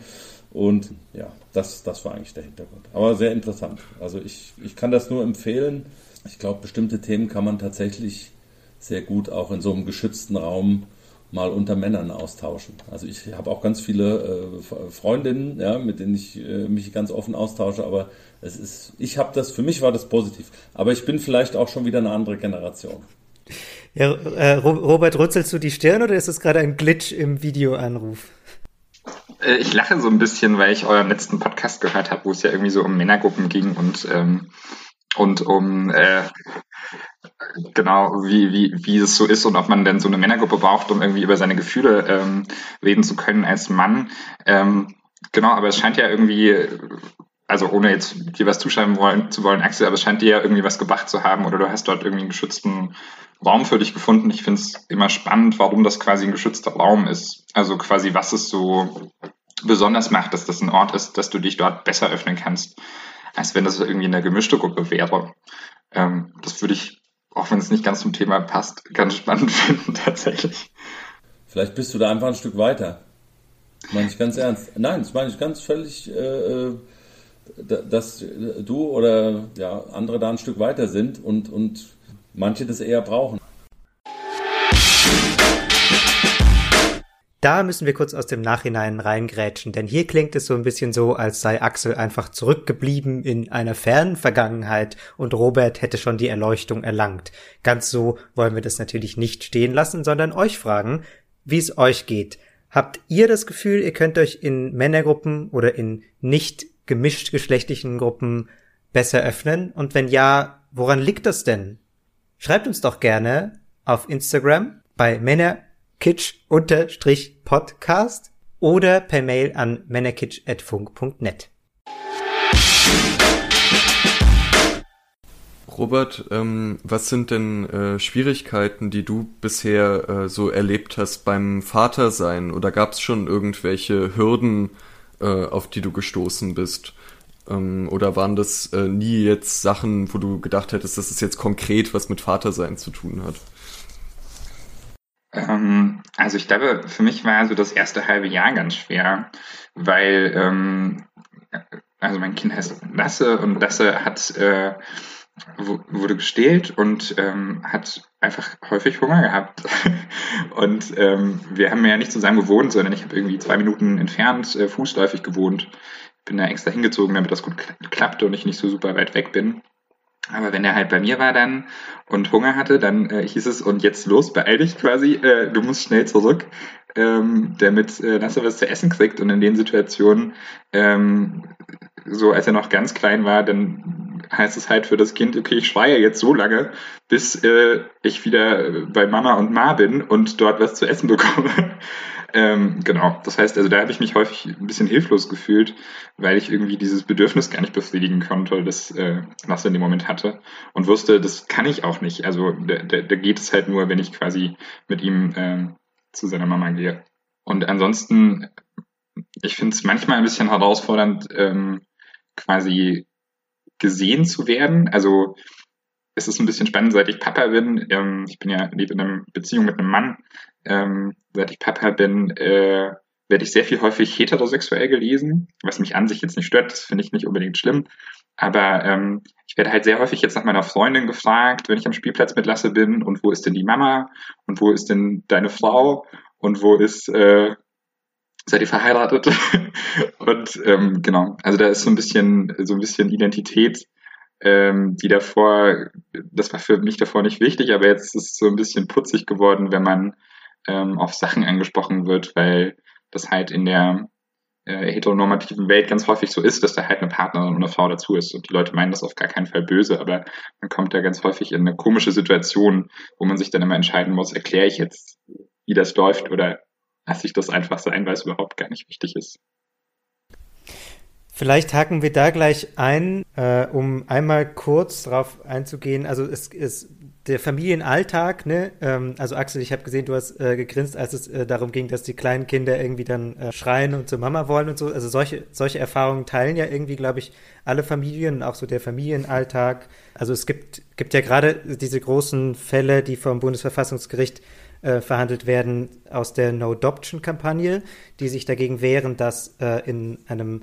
Und ja, das, das war eigentlich der Hintergrund. Aber sehr interessant. Also ich, ich kann das nur empfehlen. Ich glaube, bestimmte Themen kann man tatsächlich sehr gut auch in so einem geschützten Raum mal unter Männern austauschen. Also ich habe auch ganz viele äh, Freundinnen, ja, mit denen ich äh, mich ganz offen austausche, aber es ist, ich habe das, für mich war das positiv. Aber ich bin vielleicht auch schon wieder eine andere Generation. Ja, äh, Robert, rützelst du die Stirn oder ist es gerade ein Glitch im Videoanruf? Äh, ich lache so ein bisschen, weil ich euren letzten Podcast gehört habe, wo es ja irgendwie so um Männergruppen ging und ähm, und um äh, genau wie, wie, wie es so ist und ob man denn so eine Männergruppe braucht, um irgendwie über seine Gefühle ähm, reden zu können als Mann. Ähm, genau, aber es scheint ja irgendwie, also ohne jetzt dir was zuschreiben wollen, zu wollen, Axel, aber es scheint dir ja irgendwie was gebracht zu haben oder du hast dort irgendwie einen geschützten Raum für dich gefunden. Ich finde es immer spannend, warum das quasi ein geschützter Raum ist. Also quasi, was es so besonders macht, dass das ein Ort ist, dass du dich dort besser öffnen kannst als wenn das irgendwie eine gemischte Gruppe wäre. Ähm, das würde ich, auch wenn es nicht ganz zum Thema passt, ganz spannend finden tatsächlich. Vielleicht bist du da einfach ein Stück weiter. Meine ich ganz ernst. Nein, das meine ich ganz völlig, äh, äh dass du oder ja, andere da ein Stück weiter sind und, und manche das eher brauchen. Da müssen wir kurz aus dem Nachhinein reingrätschen, denn hier klingt es so ein bisschen so, als sei Axel einfach zurückgeblieben in einer fernen Vergangenheit und Robert hätte schon die Erleuchtung erlangt. Ganz so wollen wir das natürlich nicht stehen lassen, sondern euch fragen, wie es euch geht. Habt ihr das Gefühl, ihr könnt euch in Männergruppen oder in nicht gemischt geschlechtlichen Gruppen besser öffnen? Und wenn ja, woran liegt das denn? Schreibt uns doch gerne auf Instagram bei Männer kitsch-podcast oder per Mail an männerkitsch.funk.net. Robert, ähm, was sind denn äh, Schwierigkeiten, die du bisher äh, so erlebt hast beim Vatersein? Oder gab es schon irgendwelche Hürden, äh, auf die du gestoßen bist? Ähm, oder waren das äh, nie jetzt Sachen, wo du gedacht hättest, dass es jetzt konkret was mit Vatersein zu tun hat? Ähm, also ich glaube, für mich war so das erste halbe Jahr ganz schwer, weil ähm, also mein Kind heißt Lasse und Lasse hat äh, wurde gestählt und ähm, hat einfach häufig Hunger gehabt. und ähm, wir haben ja nicht zusammen gewohnt, sondern ich habe irgendwie zwei Minuten entfernt äh, fußläufig gewohnt. Bin da extra hingezogen, damit das gut klappt und ich nicht so super weit weg bin. Aber wenn er halt bei mir war dann und Hunger hatte, dann äh, hieß es, und jetzt los, beeil dich quasi, äh, du musst schnell zurück, ähm, damit äh, Nasser was zu essen kriegt. Und in den Situationen, ähm, so als er noch ganz klein war, dann heißt es halt für das Kind, okay, ich schreie jetzt so lange, bis äh, ich wieder bei Mama und Ma bin und dort was zu essen bekomme. Ähm, genau, das heißt, also da habe ich mich häufig ein bisschen hilflos gefühlt, weil ich irgendwie dieses Bedürfnis gar nicht befriedigen konnte, das äh, was er in dem Moment hatte und wusste, das kann ich auch nicht. Also da, da, da geht es halt nur, wenn ich quasi mit ihm äh, zu seiner Mama gehe. Und ansonsten, ich finde es manchmal ein bisschen herausfordernd, ähm, quasi gesehen zu werden. Also es ist ein bisschen spannend, seit ich Papa bin. Ähm, ich bin ja lebe in einer Beziehung mit einem Mann. Ähm, seit ich Papa bin, äh, werde ich sehr viel häufig heterosexuell gelesen, was mich an sich jetzt nicht stört. Das finde ich nicht unbedingt schlimm. Aber ähm, ich werde halt sehr häufig jetzt nach meiner Freundin gefragt, wenn ich am Spielplatz mit Lasse bin, und wo ist denn die Mama? Und wo ist denn deine Frau? Und wo ist, äh, seid ihr verheiratet? und ähm, genau, also da ist so ein bisschen, so ein bisschen Identität ähm, die davor, das war für mich davor nicht wichtig, aber jetzt ist es so ein bisschen putzig geworden, wenn man ähm, auf Sachen angesprochen wird, weil das halt in der äh, heteronormativen Welt ganz häufig so ist, dass da halt eine Partnerin und eine Frau dazu ist. Und die Leute meinen das auf gar keinen Fall böse, aber man kommt da ganz häufig in eine komische Situation, wo man sich dann immer entscheiden muss, erkläre ich jetzt, wie das läuft oder lasse ich das einfach sein, weil es überhaupt gar nicht wichtig ist. Vielleicht haken wir da gleich ein, äh, um einmal kurz drauf einzugehen. Also es ist der Familienalltag, ne? Ähm, also Axel, ich habe gesehen, du hast äh, gegrinst, als es äh, darum ging, dass die kleinen Kinder irgendwie dann äh, schreien und zur Mama wollen und so. Also solche, solche Erfahrungen teilen ja irgendwie, glaube ich, alle Familien, auch so der Familienalltag. Also es gibt, gibt ja gerade diese großen Fälle, die vom Bundesverfassungsgericht äh, verhandelt werden aus der No-Adoption-Kampagne, die sich dagegen wehren, dass äh, in einem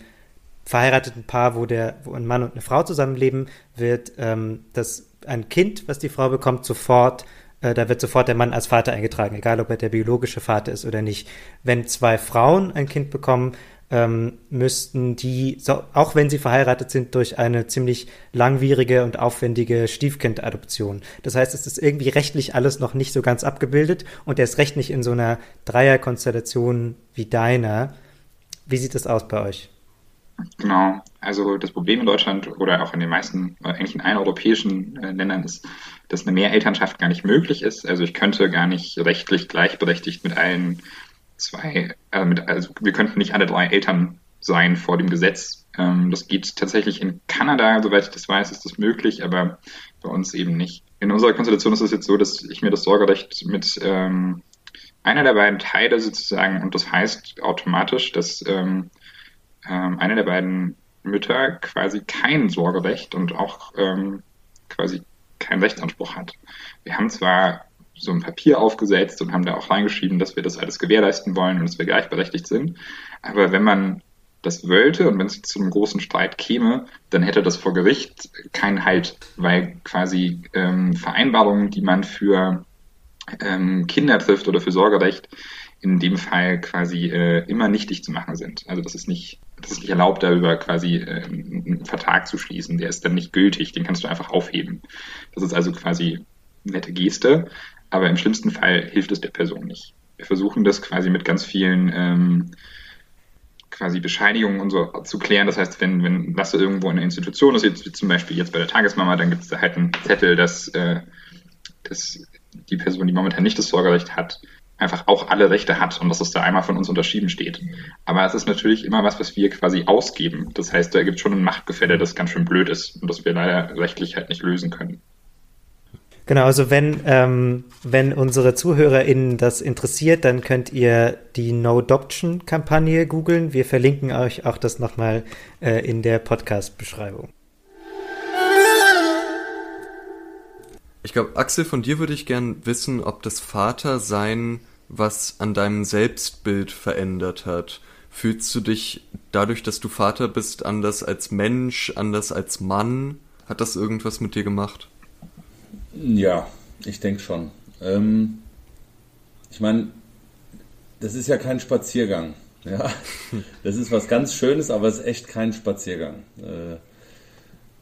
verheirateten Paar, wo der, wo ein Mann und eine Frau zusammenleben, wird ähm, das ein Kind, was die Frau bekommt, sofort, äh, da wird sofort der Mann als Vater eingetragen, egal ob er der biologische Vater ist oder nicht. Wenn zwei Frauen ein Kind bekommen, ähm, müssten die, so, auch wenn sie verheiratet sind, durch eine ziemlich langwierige und aufwendige Stiefkindadoption. Das heißt, es ist irgendwie rechtlich alles noch nicht so ganz abgebildet und erst recht nicht in so einer Dreierkonstellation wie deiner. Wie sieht das aus bei euch? Genau. Also das Problem in Deutschland oder auch in den meisten, äh, eigentlich in allen europäischen äh, Ländern ist, dass eine Mehrelternschaft gar nicht möglich ist. Also ich könnte gar nicht rechtlich gleichberechtigt mit allen zwei, äh, mit, also wir könnten nicht alle drei Eltern sein vor dem Gesetz. Ähm, das geht tatsächlich in Kanada, soweit ich das weiß, ist das möglich, aber bei uns eben nicht. In unserer Konstellation ist es jetzt so, dass ich mir das Sorgerecht mit ähm, einer der beiden Teile sozusagen, und das heißt automatisch, dass ähm, ähm, eine der beiden Mütter quasi kein Sorgerecht und auch ähm, quasi keinen Rechtsanspruch hat. Wir haben zwar so ein Papier aufgesetzt und haben da auch reingeschrieben, dass wir das alles gewährleisten wollen und dass wir gleichberechtigt sind. Aber wenn man das wollte und wenn es zu einem großen Streit käme, dann hätte das vor Gericht keinen Halt, weil quasi ähm, Vereinbarungen, die man für ähm, Kinder trifft oder für Sorgerecht, in dem Fall quasi äh, immer nichtig zu machen sind. Also das ist nicht, das ist nicht erlaubt, darüber quasi äh, einen Vertrag zu schließen. Der ist dann nicht gültig, den kannst du einfach aufheben. Das ist also quasi nette Geste, aber im schlimmsten Fall hilft es der Person nicht. Wir versuchen das quasi mit ganz vielen ähm, quasi Bescheinigungen und so zu klären. Das heißt, wenn, wenn Lasse irgendwo in einer Institution ist, jetzt, zum Beispiel jetzt bei der Tagesmama, dann gibt es da halt einen Zettel, dass, äh, dass die Person, die momentan nicht das Sorgerecht hat, einfach auch alle Rechte hat und dass es da einmal von uns unterschieden steht. Aber es ist natürlich immer was, was wir quasi ausgeben. Das heißt, da gibt es schon ein Machtgefälle, das ganz schön blöd ist und das wir leider rechtlich halt nicht lösen können. Genau, also wenn, ähm, wenn unsere ZuhörerInnen das interessiert, dann könnt ihr die No-Adoption-Kampagne googeln. Wir verlinken euch auch das nochmal äh, in der Podcast-Beschreibung. Ich glaube, Axel, von dir würde ich gern wissen, ob das Vatersein was an deinem Selbstbild verändert hat. Fühlst du dich dadurch, dass du Vater bist, anders als Mensch, anders als Mann? Hat das irgendwas mit dir gemacht? Ja, ich denke schon. Ähm, ich meine, das ist ja kein Spaziergang. Ja, das ist was ganz Schönes, aber es ist echt kein Spaziergang. Äh,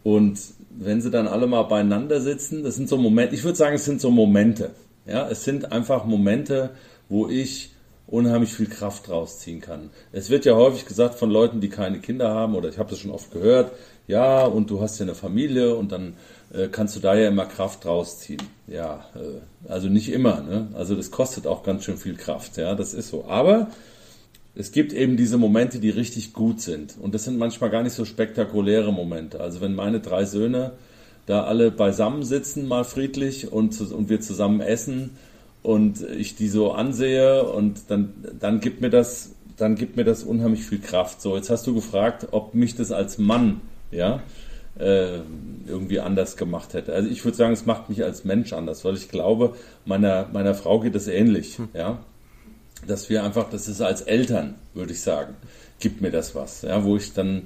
und wenn sie dann alle mal beieinander sitzen, das sind so Momente, ich würde sagen, es sind so Momente. Ja, es sind einfach Momente, wo ich unheimlich viel Kraft rausziehen kann. Es wird ja häufig gesagt von Leuten, die keine Kinder haben, oder ich habe das schon oft gehört, ja, und du hast ja eine Familie und dann äh, kannst du da ja immer Kraft rausziehen. Ja, äh, also nicht immer, ne? Also das kostet auch ganz schön viel Kraft, ja, das ist so. Aber es gibt eben diese Momente, die richtig gut sind. Und das sind manchmal gar nicht so spektakuläre Momente. Also wenn meine drei Söhne da alle beisammen sitzen, mal friedlich und, und wir zusammen essen und ich die so ansehe und dann, dann gibt mir das, dann gibt mir das unheimlich viel Kraft. So, jetzt hast du gefragt, ob mich das als Mann, ja, äh, irgendwie anders gemacht hätte. Also ich würde sagen, es macht mich als Mensch anders, weil ich glaube, meiner, meiner Frau geht es ähnlich, hm. ja dass wir einfach, das ist als Eltern, würde ich sagen, gibt mir das was, ja, wo ich dann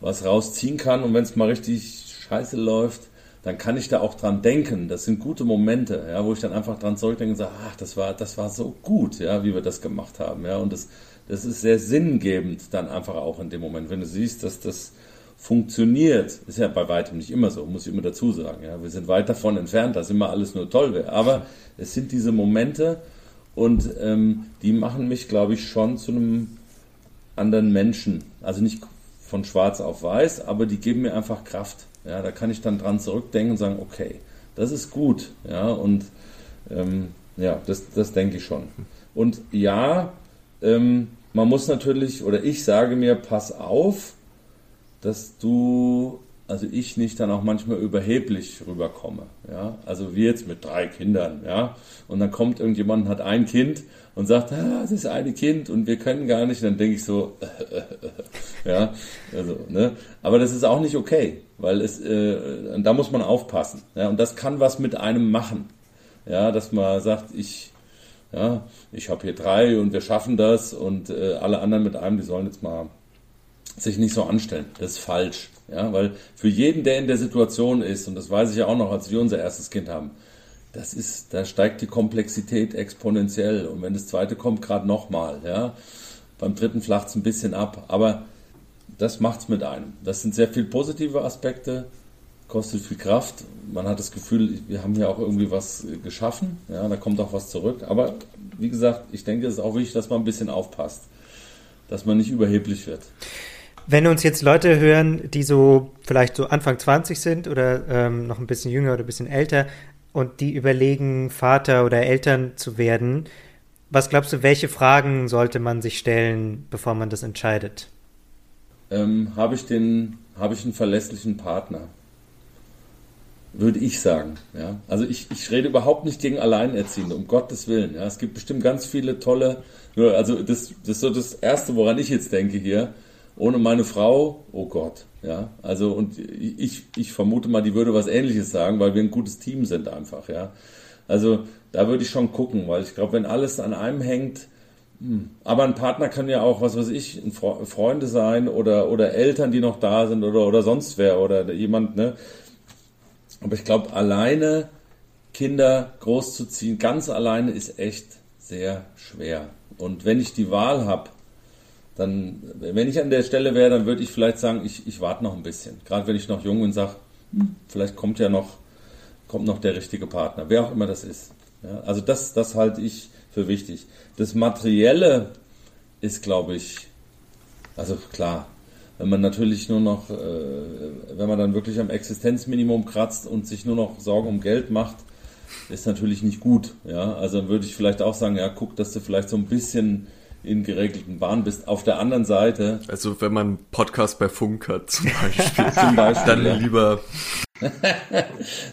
was rausziehen kann und wenn es mal richtig scheiße läuft, dann kann ich da auch dran denken. Das sind gute Momente, ja, wo ich dann einfach dran zurückdenke und sage, ach, das war, das war so gut, ja, wie wir das gemacht haben, ja, und das, das ist sehr sinngebend dann einfach auch in dem Moment, wenn du siehst, dass das funktioniert. Ist ja bei weitem nicht immer so, muss ich immer dazu sagen, ja, wir sind weit davon entfernt, dass immer alles nur toll wäre, aber es sind diese Momente, und ähm, die machen mich, glaube ich, schon zu einem anderen Menschen. Also nicht von schwarz auf weiß, aber die geben mir einfach Kraft. Ja, da kann ich dann dran zurückdenken und sagen, okay, das ist gut. Ja, und ähm, ja, das, das denke ich schon. Und ja, ähm, man muss natürlich, oder ich sage mir, pass auf, dass du also ich nicht dann auch manchmal überheblich rüberkomme. Ja? Also wir jetzt mit drei Kindern, ja, und dann kommt irgendjemand, hat ein Kind und sagt, ah, das ist ein Kind und wir können gar nicht. Und dann denke ich so, ja, also, ne? Aber das ist auch nicht okay, weil es, äh, da muss man aufpassen. Ja? Und das kann was mit einem machen. Ja, dass man sagt, ich, ja, ich habe hier drei und wir schaffen das und äh, alle anderen mit einem, die sollen jetzt mal sich nicht so anstellen. Das ist falsch. Ja, weil für jeden, der in der Situation ist, und das weiß ich ja auch noch, als wir unser erstes Kind haben, das ist, da steigt die Komplexität exponentiell. Und wenn das zweite kommt, gerade nochmal, ja. Beim dritten flacht es ein bisschen ab. Aber das macht es mit einem. Das sind sehr viel positive Aspekte, kostet viel Kraft. Man hat das Gefühl, wir haben hier auch irgendwie was geschaffen. Ja, da kommt auch was zurück. Aber wie gesagt, ich denke, es ist auch wichtig, dass man ein bisschen aufpasst. Dass man nicht überheblich wird. Wenn uns jetzt Leute hören, die so vielleicht so Anfang 20 sind oder ähm, noch ein bisschen jünger oder ein bisschen älter und die überlegen, Vater oder Eltern zu werden, was glaubst du, welche Fragen sollte man sich stellen, bevor man das entscheidet? Ähm, habe ich habe ich einen verlässlichen Partner? Würde ich sagen. Ja? Also ich, ich rede überhaupt nicht gegen Alleinerziehende, um Gottes Willen. Ja? Es gibt bestimmt ganz viele tolle, also das, das ist so das Erste, woran ich jetzt denke hier ohne meine Frau, oh Gott, ja, also und ich, ich vermute mal, die würde was ähnliches sagen, weil wir ein gutes Team sind einfach, ja. Also da würde ich schon gucken, weil ich glaube, wenn alles an einem hängt, hm, aber ein Partner kann ja auch, was weiß ich, Freunde sein oder, oder Eltern, die noch da sind oder, oder sonst wer oder jemand, ne. Aber ich glaube, alleine Kinder großzuziehen, ganz alleine ist echt sehr schwer. Und wenn ich die Wahl habe, dann, wenn ich an der Stelle wäre, dann würde ich vielleicht sagen, ich, ich warte noch ein bisschen. Gerade wenn ich noch jung bin und sage, vielleicht kommt ja noch, kommt noch der richtige Partner, wer auch immer das ist. Ja, also das, das halte ich für wichtig. Das Materielle ist, glaube ich, also klar, wenn man natürlich nur noch, äh, wenn man dann wirklich am Existenzminimum kratzt und sich nur noch Sorgen um Geld macht, ist natürlich nicht gut. Ja, also dann würde ich vielleicht auch sagen, ja, guck, dass du vielleicht so ein bisschen in geregelten Bahnen bist. Auf der anderen Seite. Also wenn man einen Podcast bei Funk hat zum Beispiel, zum Beispiel dann ja. lieber.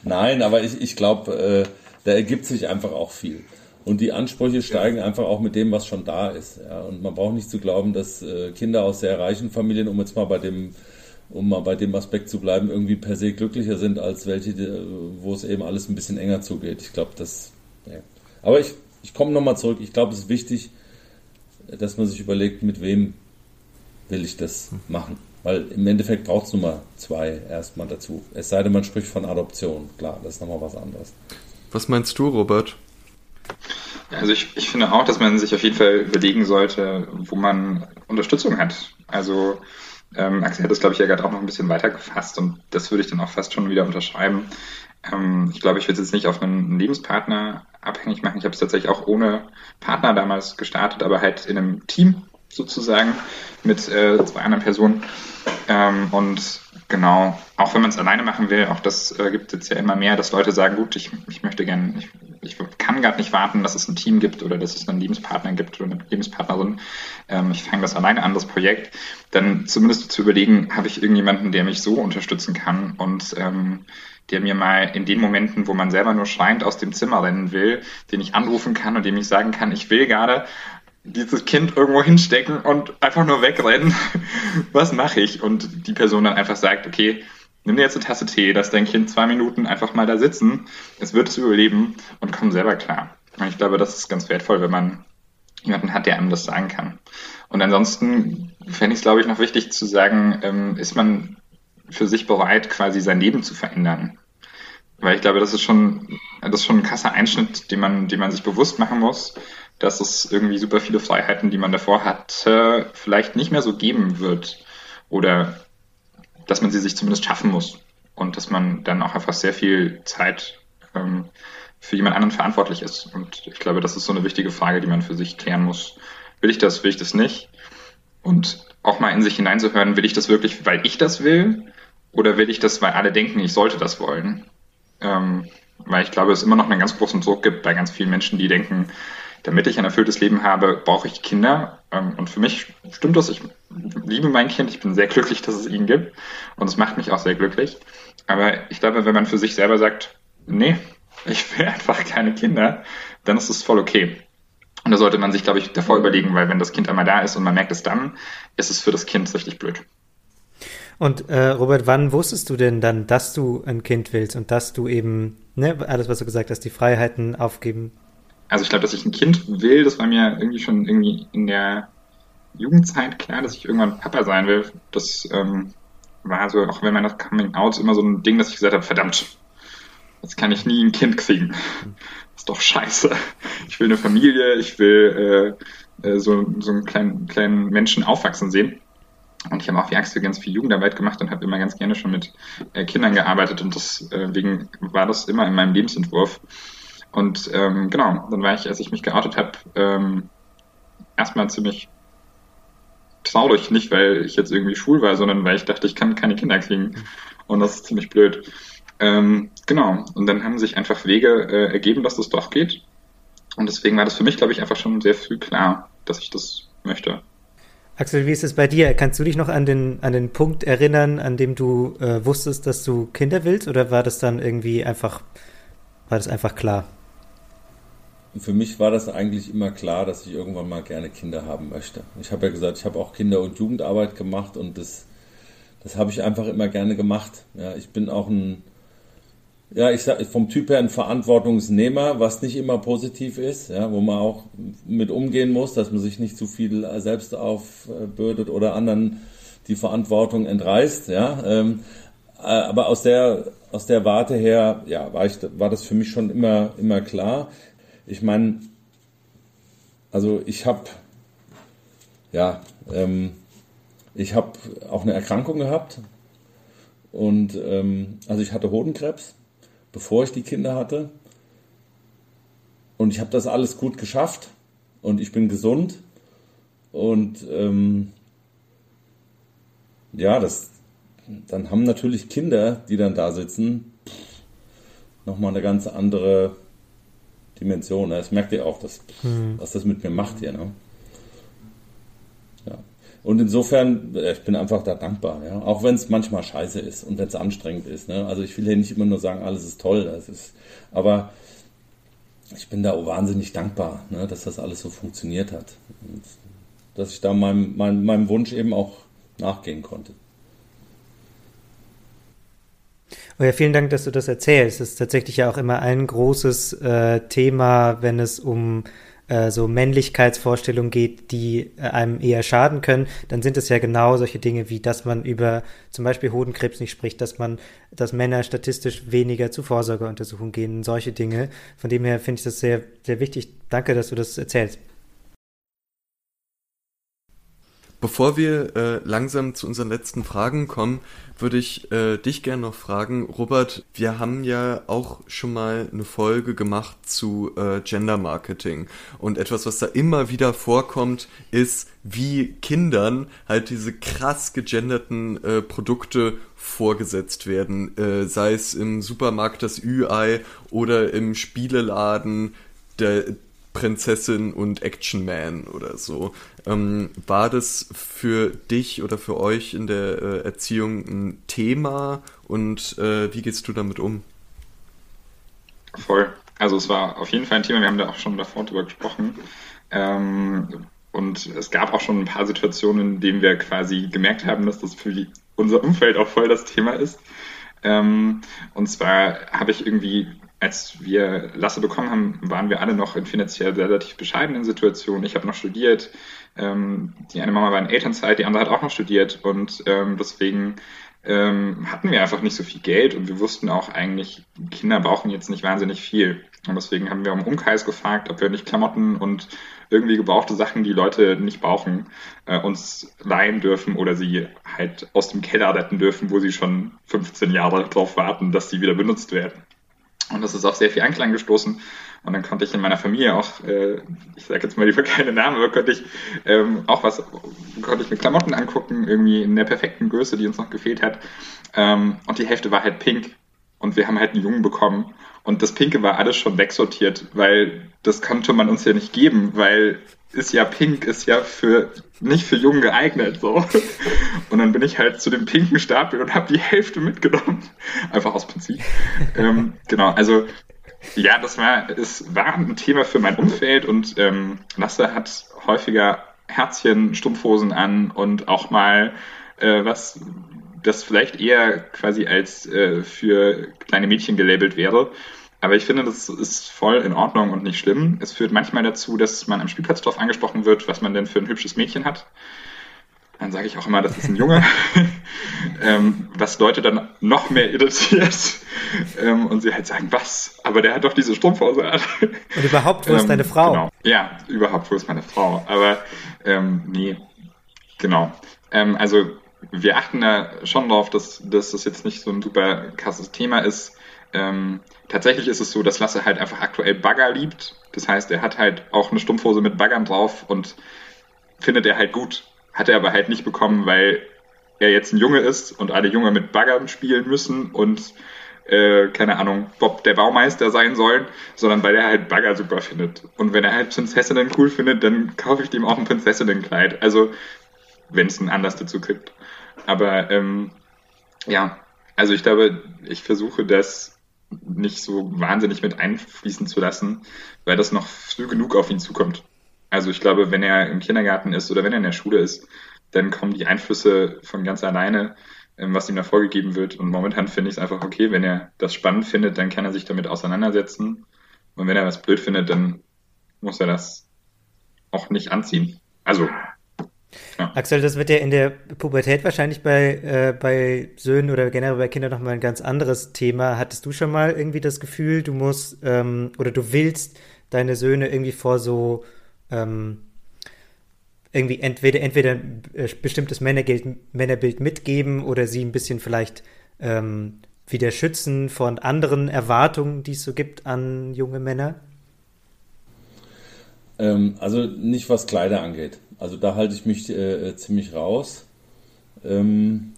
Nein, aber ich, ich glaube, äh, da ergibt sich einfach auch viel. Und die Ansprüche steigen einfach auch mit dem, was schon da ist. Ja. Und man braucht nicht zu glauben, dass äh, Kinder aus sehr reichen Familien, um jetzt mal bei dem um mal bei dem Aspekt zu bleiben, irgendwie per se glücklicher sind als welche, wo es eben alles ein bisschen enger zugeht. Ich glaube, das. Ja. Aber ich, ich komme nochmal zurück. Ich glaube, es ist wichtig, dass man sich überlegt, mit wem will ich das machen. Weil im Endeffekt braucht es nur mal zwei erstmal dazu. Es sei denn, man spricht von Adoption. Klar, das ist nochmal was anderes. Was meinst du, Robert? Also ich, ich finde auch, dass man sich auf jeden Fall überlegen sollte, wo man Unterstützung hat. Also ähm, Axel hat das, glaube ich, ja gerade auch noch ein bisschen weiter gefasst und das würde ich dann auch fast schon wieder unterschreiben. Ähm, ich glaube, ich würde es jetzt nicht auf einen Lebenspartner abhängig machen. Ich habe es tatsächlich auch ohne Partner damals gestartet, aber halt in einem Team sozusagen mit äh, zwei anderen Personen. Ähm, und genau, auch wenn man es alleine machen will, auch das äh, gibt es jetzt ja immer mehr, dass Leute sagen, gut, ich, ich möchte gerne, ich, ich kann gerade nicht warten, dass es ein Team gibt oder dass es einen Lebenspartner gibt oder eine Lebenspartnerin. Ähm, ich fange das alleine an, das Projekt. Dann zumindest zu überlegen, habe ich irgendjemanden, der mich so unterstützen kann und ähm, der mir mal in den Momenten, wo man selber nur schreiend aus dem Zimmer rennen will, den ich anrufen kann und dem ich sagen kann, ich will gerade dieses Kind irgendwo hinstecken und einfach nur wegrennen. Was mache ich? Und die Person dann einfach sagt, okay, nimm dir jetzt eine Tasse Tee, lass dein Kind zwei Minuten einfach mal da sitzen, es wird es überleben und komm selber klar. Und ich glaube, das ist ganz wertvoll, wenn man jemanden hat, der einem das sagen kann. Und ansonsten fände ich es, glaube ich, noch wichtig zu sagen, ähm, ist man für sich bereit, quasi sein Leben zu verändern. Weil ich glaube, das ist schon, das ist schon ein krasser Einschnitt, den man, den man sich bewusst machen muss, dass es irgendwie super viele Freiheiten, die man davor hatte, vielleicht nicht mehr so geben wird. Oder dass man sie sich zumindest schaffen muss. Und dass man dann auch einfach sehr viel Zeit ähm, für jemand anderen verantwortlich ist. Und ich glaube, das ist so eine wichtige Frage, die man für sich klären muss. Will ich das, will ich das nicht? Und auch mal in sich hineinzuhören, will ich das wirklich, weil ich das will? Oder will ich das, weil alle denken, ich sollte das wollen? Ähm, weil ich glaube, es immer noch einen ganz großen Druck gibt bei ganz vielen Menschen, die denken, damit ich ein erfülltes Leben habe, brauche ich Kinder. Ähm, und für mich stimmt das. Ich liebe mein Kind. Ich bin sehr glücklich, dass es ihn gibt. Und es macht mich auch sehr glücklich. Aber ich glaube, wenn man für sich selber sagt, nee, ich will einfach keine Kinder, dann ist es voll okay. Und da sollte man sich, glaube ich, davor überlegen, weil wenn das Kind einmal da ist und man merkt es dann, ist es für das Kind richtig blöd. Und äh, Robert, wann wusstest du denn dann, dass du ein Kind willst und dass du eben, ne, alles, was du gesagt hast, die Freiheiten aufgeben? Also ich glaube, dass ich ein Kind will, das war mir irgendwie schon irgendwie in der Jugendzeit klar, dass ich irgendwann Papa sein will. Das ähm, war so, auch wenn man das Coming Out immer so ein Ding, dass ich gesagt habe, verdammt, jetzt kann ich nie ein Kind kriegen. Das ist doch scheiße. Ich will eine Familie, ich will äh, äh, so, so einen kleinen, kleinen Menschen aufwachsen sehen. Und ich habe auch wie Axel ganz viel Jugendarbeit gemacht und habe immer ganz gerne schon mit äh, Kindern gearbeitet und deswegen äh, war das immer in meinem Lebensentwurf. Und ähm, genau, dann war ich, als ich mich geoutet habe, ähm, erstmal ziemlich traurig, nicht weil ich jetzt irgendwie schwul war, sondern weil ich dachte, ich kann keine Kinder kriegen. Und das ist ziemlich blöd. Ähm, genau, und dann haben sich einfach Wege äh, ergeben, dass das doch geht. Und deswegen war das für mich, glaube ich, einfach schon sehr früh klar, dass ich das möchte. Axel, wie ist es bei dir? Kannst du dich noch an den, an den Punkt erinnern, an dem du äh, wusstest, dass du Kinder willst? Oder war das dann irgendwie einfach, war das einfach klar? Für mich war das eigentlich immer klar, dass ich irgendwann mal gerne Kinder haben möchte. Ich habe ja gesagt, ich habe auch Kinder- und Jugendarbeit gemacht und das, das habe ich einfach immer gerne gemacht. Ja, ich bin auch ein, ja, ich sag vom Typ her ein Verantwortungsnehmer, was nicht immer positiv ist, ja, wo man auch mit umgehen muss, dass man sich nicht zu viel selbst aufbürdet oder anderen die Verantwortung entreißt, ja. Ähm, äh, aber aus der aus der Warte her, ja, war ich war das für mich schon immer immer klar. Ich meine, also ich habe ja, ähm, ich habe auch eine Erkrankung gehabt und ähm, also ich hatte Hodenkrebs bevor ich die Kinder hatte. Und ich habe das alles gut geschafft und ich bin gesund. Und ähm, ja, das, dann haben natürlich Kinder, die dann da sitzen, nochmal eine ganz andere Dimension. Das merkt ihr auch, dass, hm. was das mit mir macht hier. Ne? Und insofern, äh, ich bin einfach da dankbar, ja. Auch wenn es manchmal scheiße ist und wenn es anstrengend ist. Ne? Also ich will hier nicht immer nur sagen, alles ist toll. Das ist, aber ich bin da wahnsinnig dankbar, ne, dass das alles so funktioniert hat. Und dass ich da meinem, meinem, meinem Wunsch eben auch nachgehen konnte. Oh ja, vielen Dank, dass du das erzählst. Das ist tatsächlich ja auch immer ein großes äh, Thema, wenn es um äh, so Männlichkeitsvorstellungen geht, die äh, einem eher schaden können, dann sind es ja genau solche Dinge wie, dass man über zum Beispiel Hodenkrebs nicht spricht, dass man, dass Männer statistisch weniger zu Vorsorgeuntersuchungen gehen, solche Dinge. Von dem her finde ich das sehr, sehr wichtig. Danke, dass du das erzählst. Bevor wir äh, langsam zu unseren letzten Fragen kommen, würde ich äh, dich gerne noch fragen, Robert, wir haben ja auch schon mal eine Folge gemacht zu äh, Gender Marketing. Und etwas, was da immer wieder vorkommt, ist, wie Kindern halt diese krass gegenderten äh, Produkte vorgesetzt werden, äh, sei es im Supermarkt das Ü-Ei oder im Spieleladen der Prinzessin und Action Man oder so. Ähm, war das für dich oder für euch in der äh, Erziehung ein Thema und äh, wie gehst du damit um? Voll. Also es war auf jeden Fall ein Thema, wir haben da auch schon davor drüber gesprochen. Ähm, und es gab auch schon ein paar Situationen, in denen wir quasi gemerkt haben, dass das für unser Umfeld auch voll das Thema ist. Ähm, und zwar habe ich irgendwie als wir Lasse bekommen haben, waren wir alle noch in finanziell relativ bescheidenen Situationen. Ich habe noch studiert. Ähm, die eine Mama war in Elternzeit, die andere hat auch noch studiert. Und ähm, deswegen ähm, hatten wir einfach nicht so viel Geld und wir wussten auch eigentlich, Kinder brauchen jetzt nicht wahnsinnig viel. Und deswegen haben wir um Umkreis gefragt, ob wir nicht Klamotten und irgendwie gebrauchte Sachen, die Leute nicht brauchen, äh, uns leihen dürfen oder sie halt aus dem Keller retten dürfen, wo sie schon 15 Jahre drauf warten, dass sie wieder benutzt werden. Und das ist auch sehr viel Anklang gestoßen. Und dann konnte ich in meiner Familie auch, äh, ich sage jetzt mal lieber keine Namen, aber konnte ich ähm, auch was, konnte ich mir Klamotten angucken, irgendwie in der perfekten Größe, die uns noch gefehlt hat. Ähm, und die Hälfte war halt pink. und wir haben halt einen Jungen bekommen und das Pinke war alles schon wegsortiert, weil das konnte man uns ja nicht geben, weil ist ja pink, ist ja für nicht für Jungen geeignet so. Und dann bin ich halt zu dem pinken Stapel und habe die Hälfte mitgenommen, einfach aus Prinzip. ähm, genau, also ja, das war es war ein Thema für mein Umfeld und ähm, Lasse hat häufiger Herzchen, Stumpfhosen an und auch mal äh, was das vielleicht eher quasi als äh, für kleine Mädchen gelabelt wäre. Aber ich finde, das ist voll in Ordnung und nicht schlimm. Es führt manchmal dazu, dass man am Spielplatz darauf angesprochen wird, was man denn für ein hübsches Mädchen hat. Dann sage ich auch immer, das ist ein Junge, ähm, was Leute dann noch mehr irritiert ähm, und sie halt sagen, was? Aber der hat doch diese Strumpfhose an. Und überhaupt, wo ist ähm, deine Frau? Genau. Ja, überhaupt, wo ist meine Frau? Aber ähm, nee, genau. Ähm, also wir achten da schon drauf, dass, dass das jetzt nicht so ein super krasses Thema ist. Ähm, tatsächlich ist es so, dass Lasse halt einfach aktuell Bagger liebt. Das heißt, er hat halt auch eine Stumpfhose mit Baggern drauf und findet er halt gut. Hat er aber halt nicht bekommen, weil er jetzt ein Junge ist und alle Junge mit Baggern spielen müssen und äh, keine Ahnung, Bob der Baumeister sein sollen, sondern weil er halt Bagger super findet. Und wenn er halt Prinzessinnen cool findet, dann kaufe ich dem auch ein Prinzessinnenkleid. Also, wenn es einen Anlass dazu gibt. Aber ähm, ja, also ich glaube, ich versuche das nicht so wahnsinnig mit einfließen zu lassen, weil das noch früh genug auf ihn zukommt. Also ich glaube, wenn er im Kindergarten ist oder wenn er in der Schule ist, dann kommen die Einflüsse von ganz alleine, ähm, was ihm da vorgegeben wird. Und momentan finde ich es einfach okay, wenn er das spannend findet, dann kann er sich damit auseinandersetzen. Und wenn er was blöd findet, dann muss er das auch nicht anziehen. Also ja. Axel, das wird ja in der Pubertät wahrscheinlich bei, äh, bei Söhnen oder generell bei Kindern nochmal ein ganz anderes Thema. Hattest du schon mal irgendwie das Gefühl, du musst ähm, oder du willst deine Söhne irgendwie vor so ähm, irgendwie entweder entweder ein äh, bestimmtes Männerbild, Männerbild mitgeben oder sie ein bisschen vielleicht ähm, wieder schützen von anderen Erwartungen, die es so gibt an junge Männer? Ähm, also nicht was Kleider angeht. Also da halte ich mich äh, ziemlich raus. Ähm,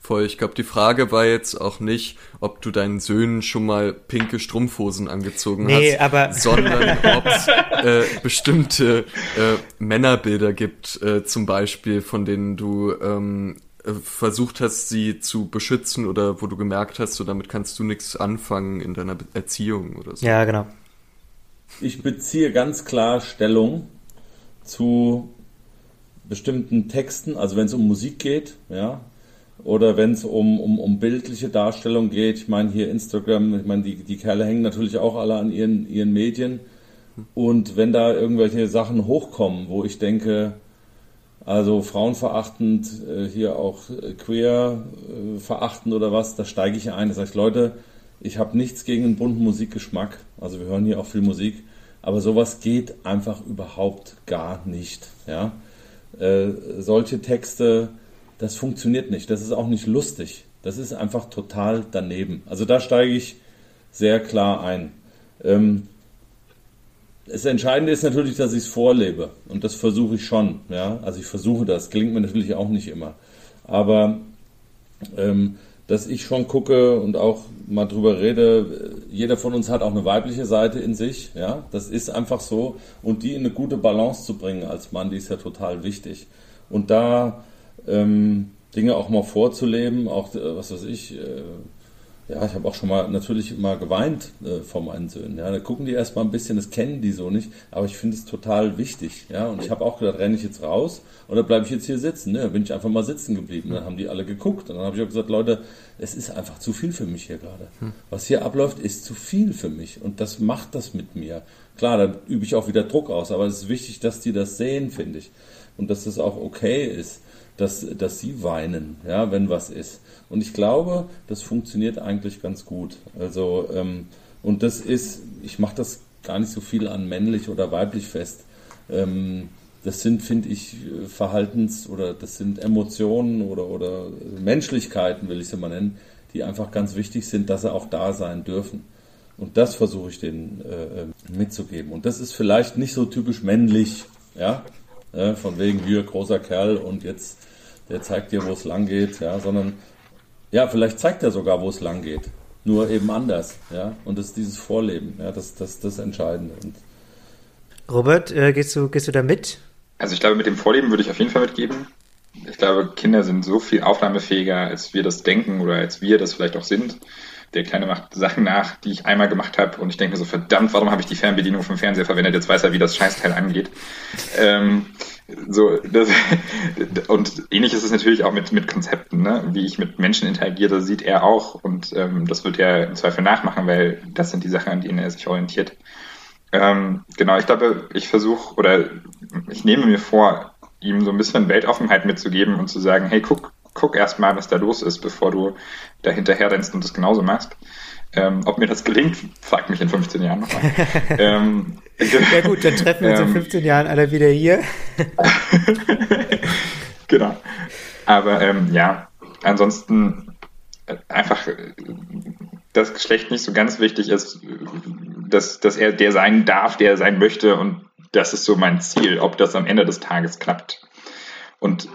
Voll, ich glaube, die Frage war jetzt auch nicht, ob du deinen Söhnen schon mal pinke Strumpfhosen angezogen nee, hast, aber sondern ob es äh, bestimmte äh, Männerbilder gibt, äh, zum Beispiel, von denen du ähm, äh, versucht hast, sie zu beschützen oder wo du gemerkt hast, so damit kannst du nichts anfangen in deiner Erziehung oder so. Ja, genau. Ich beziehe ganz klar Stellung zu bestimmten Texten, also wenn es um Musik geht, ja, oder wenn es um, um, um bildliche Darstellung geht. Ich meine, hier Instagram, ich meine, die, die Kerle hängen natürlich auch alle an ihren, ihren Medien. Und wenn da irgendwelche Sachen hochkommen, wo ich denke, also frauenverachtend, äh, hier auch äh, queer äh, verachtend oder was, da steige ich ein. Da sage ich, Leute, ich habe nichts gegen einen bunten Musikgeschmack. Also wir hören hier auch viel Musik. Aber sowas geht einfach überhaupt gar nicht. Ja? Äh, solche Texte, das funktioniert nicht. Das ist auch nicht lustig. Das ist einfach total daneben. Also da steige ich sehr klar ein. Ähm, das Entscheidende ist natürlich, dass ich es vorlebe. Und das versuche ich schon. Ja? Also ich versuche das. Klingt mir natürlich auch nicht immer. Aber ähm, dass ich schon gucke und auch mal drüber rede, jeder von uns hat auch eine weibliche Seite in sich, ja, das ist einfach so. Und die in eine gute Balance zu bringen als Mann, die ist ja total wichtig. Und da ähm, Dinge auch mal vorzuleben, auch äh, was weiß ich, äh, ja, ich habe auch schon mal natürlich mal geweint äh, vor meinen Söhnen. Ja, da gucken die erstmal ein bisschen, das kennen die so nicht, aber ich finde es total wichtig. Ja, und ich habe auch gedacht, renne ich jetzt raus oder bleibe ich jetzt hier sitzen? Ne, da bin ich einfach mal sitzen geblieben. Dann haben die alle geguckt und dann habe ich auch gesagt, Leute, es ist einfach zu viel für mich hier gerade. Hm. Was hier abläuft, ist zu viel für mich und das macht das mit mir. Klar, dann übe ich auch wieder Druck aus, aber es ist wichtig, dass die das sehen, finde ich, und dass das auch okay ist, dass dass sie weinen, ja, wenn was ist. Und ich glaube, das funktioniert eigentlich ganz gut. Also, ähm, und das ist, ich mache das gar nicht so viel an männlich oder weiblich fest. Ähm, das sind, finde ich, Verhaltens- oder das sind Emotionen oder, oder Menschlichkeiten, will ich sie mal nennen, die einfach ganz wichtig sind, dass sie auch da sein dürfen. Und das versuche ich denen äh, mitzugeben. Und das ist vielleicht nicht so typisch männlich, ja, äh, von wegen hier großer Kerl und jetzt der zeigt dir, wo es lang geht, ja, sondern ja, vielleicht zeigt er sogar, wo es lang geht. Nur eben anders, ja. Und das ist dieses Vorleben, ja, das, das, das Entscheidende. Und Robert, äh, gehst, du, gehst du da mit? Also ich glaube, mit dem Vorleben würde ich auf jeden Fall mitgeben. Ich glaube, Kinder sind so viel aufnahmefähiger, als wir das denken oder als wir das vielleicht auch sind. Der Kleine macht Sachen nach, die ich einmal gemacht habe und ich denke mir so, verdammt, warum habe ich die Fernbedienung vom Fernseher verwendet? Jetzt weiß er, wie das Scheißteil angeht. Ähm, so, das, und ähnlich ist es natürlich auch mit, mit Konzepten, ne? wie ich mit Menschen interagiere, das sieht er auch und ähm, das wird er im Zweifel nachmachen, weil das sind die Sachen, an denen er sich orientiert. Ähm, genau, ich glaube, ich versuche oder ich nehme mir vor, ihm so ein bisschen Weltoffenheit mitzugeben und zu sagen, hey, guck, guck erst mal, was da los ist, bevor du da hinterher rennst und das genauso machst. Ähm, ob mir das gelingt, fragt mich in 15 Jahren nochmal. ähm, ja gut, dann treffen wir uns in 15 ähm, Jahren alle wieder hier. genau. Aber ähm, ja, ansonsten äh, einfach, äh, das Geschlecht nicht so ganz wichtig ist, dass, dass er der sein darf, der er sein möchte und das ist so mein Ziel, ob das am Ende des Tages klappt. Und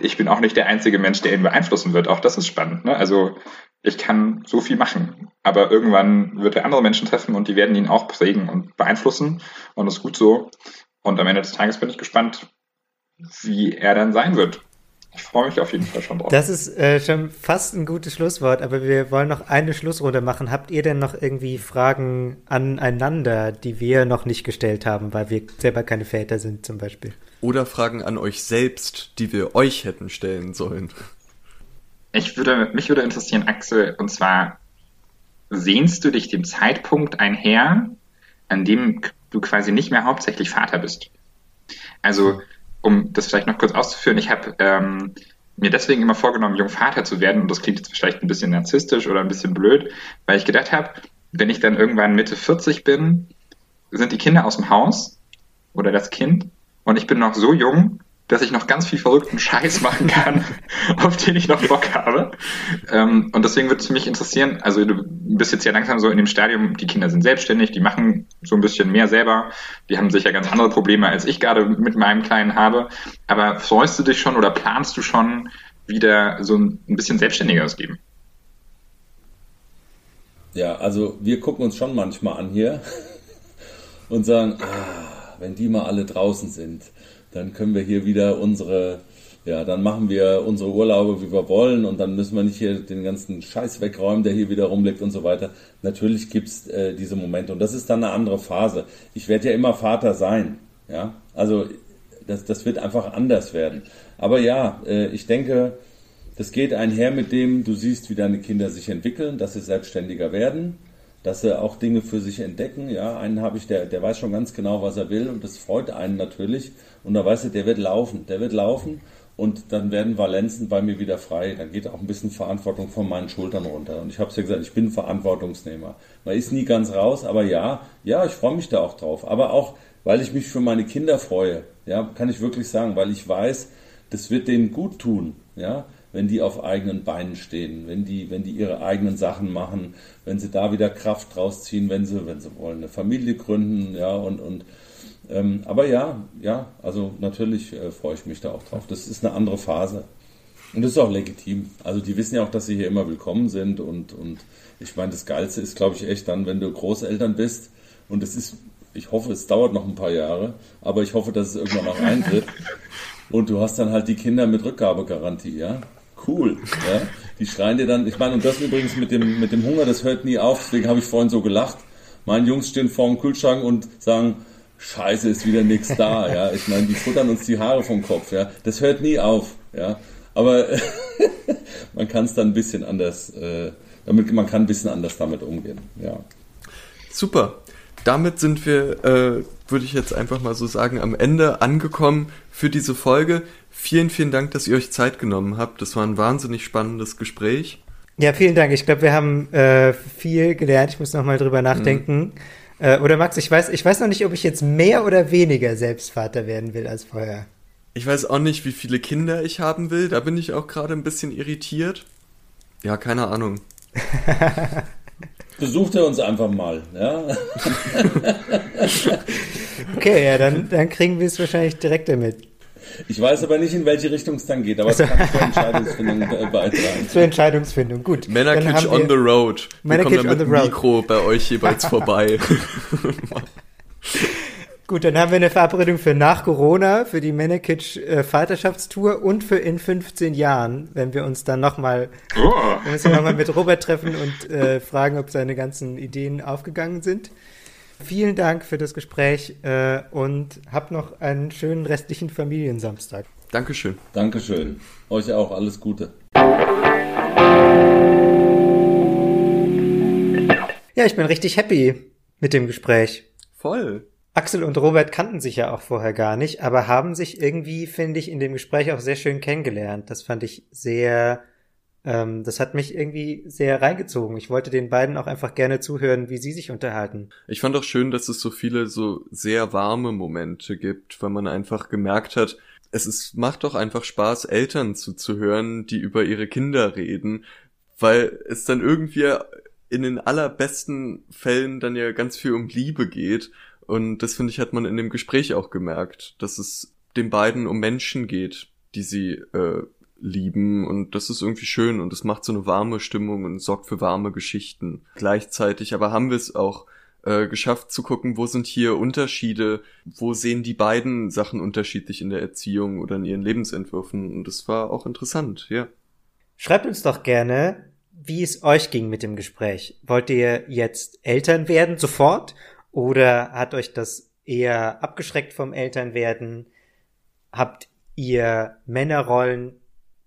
ich bin auch nicht der einzige Mensch, der ihn beeinflussen wird. Auch das ist spannend. Ne? Also ich kann so viel machen, aber irgendwann wird er andere Menschen treffen und die werden ihn auch prägen und beeinflussen. Und das ist gut so. Und am Ende des Tages bin ich gespannt, wie er dann sein wird. Ich freue mich auf jeden Fall schon drauf. Das ist äh, schon fast ein gutes Schlusswort, aber wir wollen noch eine Schlussrunde machen. Habt ihr denn noch irgendwie Fragen aneinander, die wir noch nicht gestellt haben, weil wir selber keine Väter sind zum Beispiel? Oder Fragen an euch selbst, die wir euch hätten stellen sollen. Ich würde, mich würde interessieren, Axel, und zwar, sehnst du dich dem Zeitpunkt einher, an dem du quasi nicht mehr hauptsächlich Vater bist? Also, um das vielleicht noch kurz auszuführen, ich habe ähm, mir deswegen immer vorgenommen, Jungvater zu werden, und das klingt jetzt vielleicht ein bisschen narzisstisch oder ein bisschen blöd, weil ich gedacht habe, wenn ich dann irgendwann Mitte 40 bin, sind die Kinder aus dem Haus oder das Kind und ich bin noch so jung, dass ich noch ganz viel verrückten Scheiß machen kann, auf den ich noch Bock habe. Ähm, und deswegen würde es mich interessieren, also du bist jetzt ja langsam so in dem Stadium, die Kinder sind selbstständig, die machen so ein bisschen mehr selber, die haben sicher ganz andere Probleme, als ich gerade mit meinem Kleinen habe. Aber freust du dich schon oder planst du schon wieder so ein bisschen selbstständiger ausgeben? Ja, also wir gucken uns schon manchmal an hier und sagen, ah, wenn die mal alle draußen sind dann können wir hier wieder unsere, ja, dann machen wir unsere Urlaube, wie wir wollen und dann müssen wir nicht hier den ganzen Scheiß wegräumen, der hier wieder rumliegt und so weiter. Natürlich gibt's äh, diese Momente und das ist dann eine andere Phase. Ich werde ja immer Vater sein, ja, also das, das wird einfach anders werden. Aber ja, äh, ich denke, das geht einher mit dem, du siehst, wie deine Kinder sich entwickeln, dass sie selbstständiger werden dass sie auch Dinge für sich entdecken. Ja, einen habe ich, der, der weiß schon ganz genau, was er will und das freut einen natürlich. Und da weißt du, der wird laufen, der wird laufen und dann werden Valenzen bei mir wieder frei. Dann geht auch ein bisschen Verantwortung von meinen Schultern runter. Und ich habe es ja gesagt, ich bin Verantwortungsnehmer. Man ist nie ganz raus, aber ja, ja, ich freue mich da auch drauf. Aber auch, weil ich mich für meine Kinder freue, ja, kann ich wirklich sagen, weil ich weiß, das wird denen gut tun, ja wenn die auf eigenen Beinen stehen, wenn die, wenn die ihre eigenen Sachen machen, wenn sie da wieder Kraft draus ziehen, wenn sie, wenn sie wollen, eine Familie gründen, ja, und, und ähm, aber ja, ja, also natürlich äh, freue ich mich da auch drauf. Das ist eine andere Phase. Und das ist auch legitim. Also die wissen ja auch, dass sie hier immer willkommen sind und, und ich meine, das Geilste ist, glaube ich, echt dann, wenn du Großeltern bist und es ist, ich hoffe, es dauert noch ein paar Jahre, aber ich hoffe, dass es irgendwann auch eintritt. Und du hast dann halt die Kinder mit Rückgabegarantie, ja cool. Ja? Die schreien dir dann, ich meine, und das übrigens mit dem, mit dem Hunger, das hört nie auf, deswegen habe ich vorhin so gelacht. Meine Jungs stehen vor dem Kühlschrank und sagen, Scheiße, ist wieder nichts da, ja. Ich meine, die futtern uns die Haare vom Kopf, ja. Das hört nie auf, ja. Aber man kann es dann ein bisschen anders, äh, damit, man kann ein bisschen anders damit umgehen, ja. Super. Damit sind wir, äh, würde ich jetzt einfach mal so sagen, am Ende angekommen für diese Folge. Vielen, vielen Dank, dass ihr euch Zeit genommen habt. Das war ein wahnsinnig spannendes Gespräch. Ja, vielen Dank. Ich glaube, wir haben äh, viel gelernt. Ich muss noch mal drüber nachdenken. Mhm. Äh, oder Max, ich weiß, ich weiß noch nicht, ob ich jetzt mehr oder weniger Selbstvater werden will als vorher. Ich weiß auch nicht, wie viele Kinder ich haben will. Da bin ich auch gerade ein bisschen irritiert. Ja, keine Ahnung. Besucht er uns einfach mal, ja? okay, ja, dann, dann kriegen wir es wahrscheinlich direkt damit. Ich weiß aber nicht, in welche Richtung es dann geht, aber es kann zur Entscheidungsfindung beitragen. Zur Entscheidungsfindung, gut. Männerkitsch on the road. Wir kommen dann mit Mikro bei euch jeweils vorbei. Gut, dann haben wir eine Verabredung für nach Corona, für die Männerkitsch äh, Vaterschaftstour und für in 15 Jahren, wenn wir uns dann nochmal oh. noch mit Robert treffen und äh, fragen, ob seine ganzen Ideen aufgegangen sind. Vielen Dank für das Gespräch äh, und habt noch einen schönen restlichen Familiensamstag. Dankeschön. Dankeschön. Euch auch alles Gute. Ja, ich bin richtig happy mit dem Gespräch. Voll. Axel und Robert kannten sich ja auch vorher gar nicht, aber haben sich irgendwie, finde ich, in dem Gespräch auch sehr schön kennengelernt. Das fand ich sehr ähm, das hat mich irgendwie sehr reingezogen. Ich wollte den beiden auch einfach gerne zuhören, wie sie sich unterhalten. Ich fand auch schön, dass es so viele so sehr warme Momente gibt, weil man einfach gemerkt hat, es ist, macht doch einfach Spaß, Eltern zuzuhören, die über ihre Kinder reden, weil es dann irgendwie in den allerbesten Fällen dann ja ganz viel um Liebe geht. Und das finde ich, hat man in dem Gespräch auch gemerkt, dass es den beiden um Menschen geht, die sie äh, lieben und das ist irgendwie schön und es macht so eine warme Stimmung und sorgt für warme Geschichten. Gleichzeitig aber haben wir es auch äh, geschafft zu gucken, wo sind hier Unterschiede, wo sehen die beiden Sachen unterschiedlich in der Erziehung oder in ihren Lebensentwürfen und das war auch interessant, ja. Schreibt uns doch gerne, wie es euch ging mit dem Gespräch. Wollt ihr jetzt Eltern werden sofort oder hat euch das eher abgeschreckt vom Elternwerden? Habt ihr Männerrollen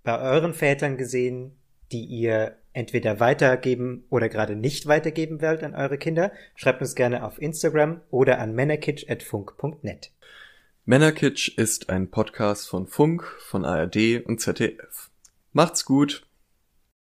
bei euren Vätern gesehen, die ihr entweder weitergeben oder gerade nicht weitergeben wollt an eure Kinder? Schreibt uns gerne auf Instagram oder an männerkitsch.funk.net. Männerkitsch ist ein Podcast von Funk, von ARD und ZDF. Macht's gut!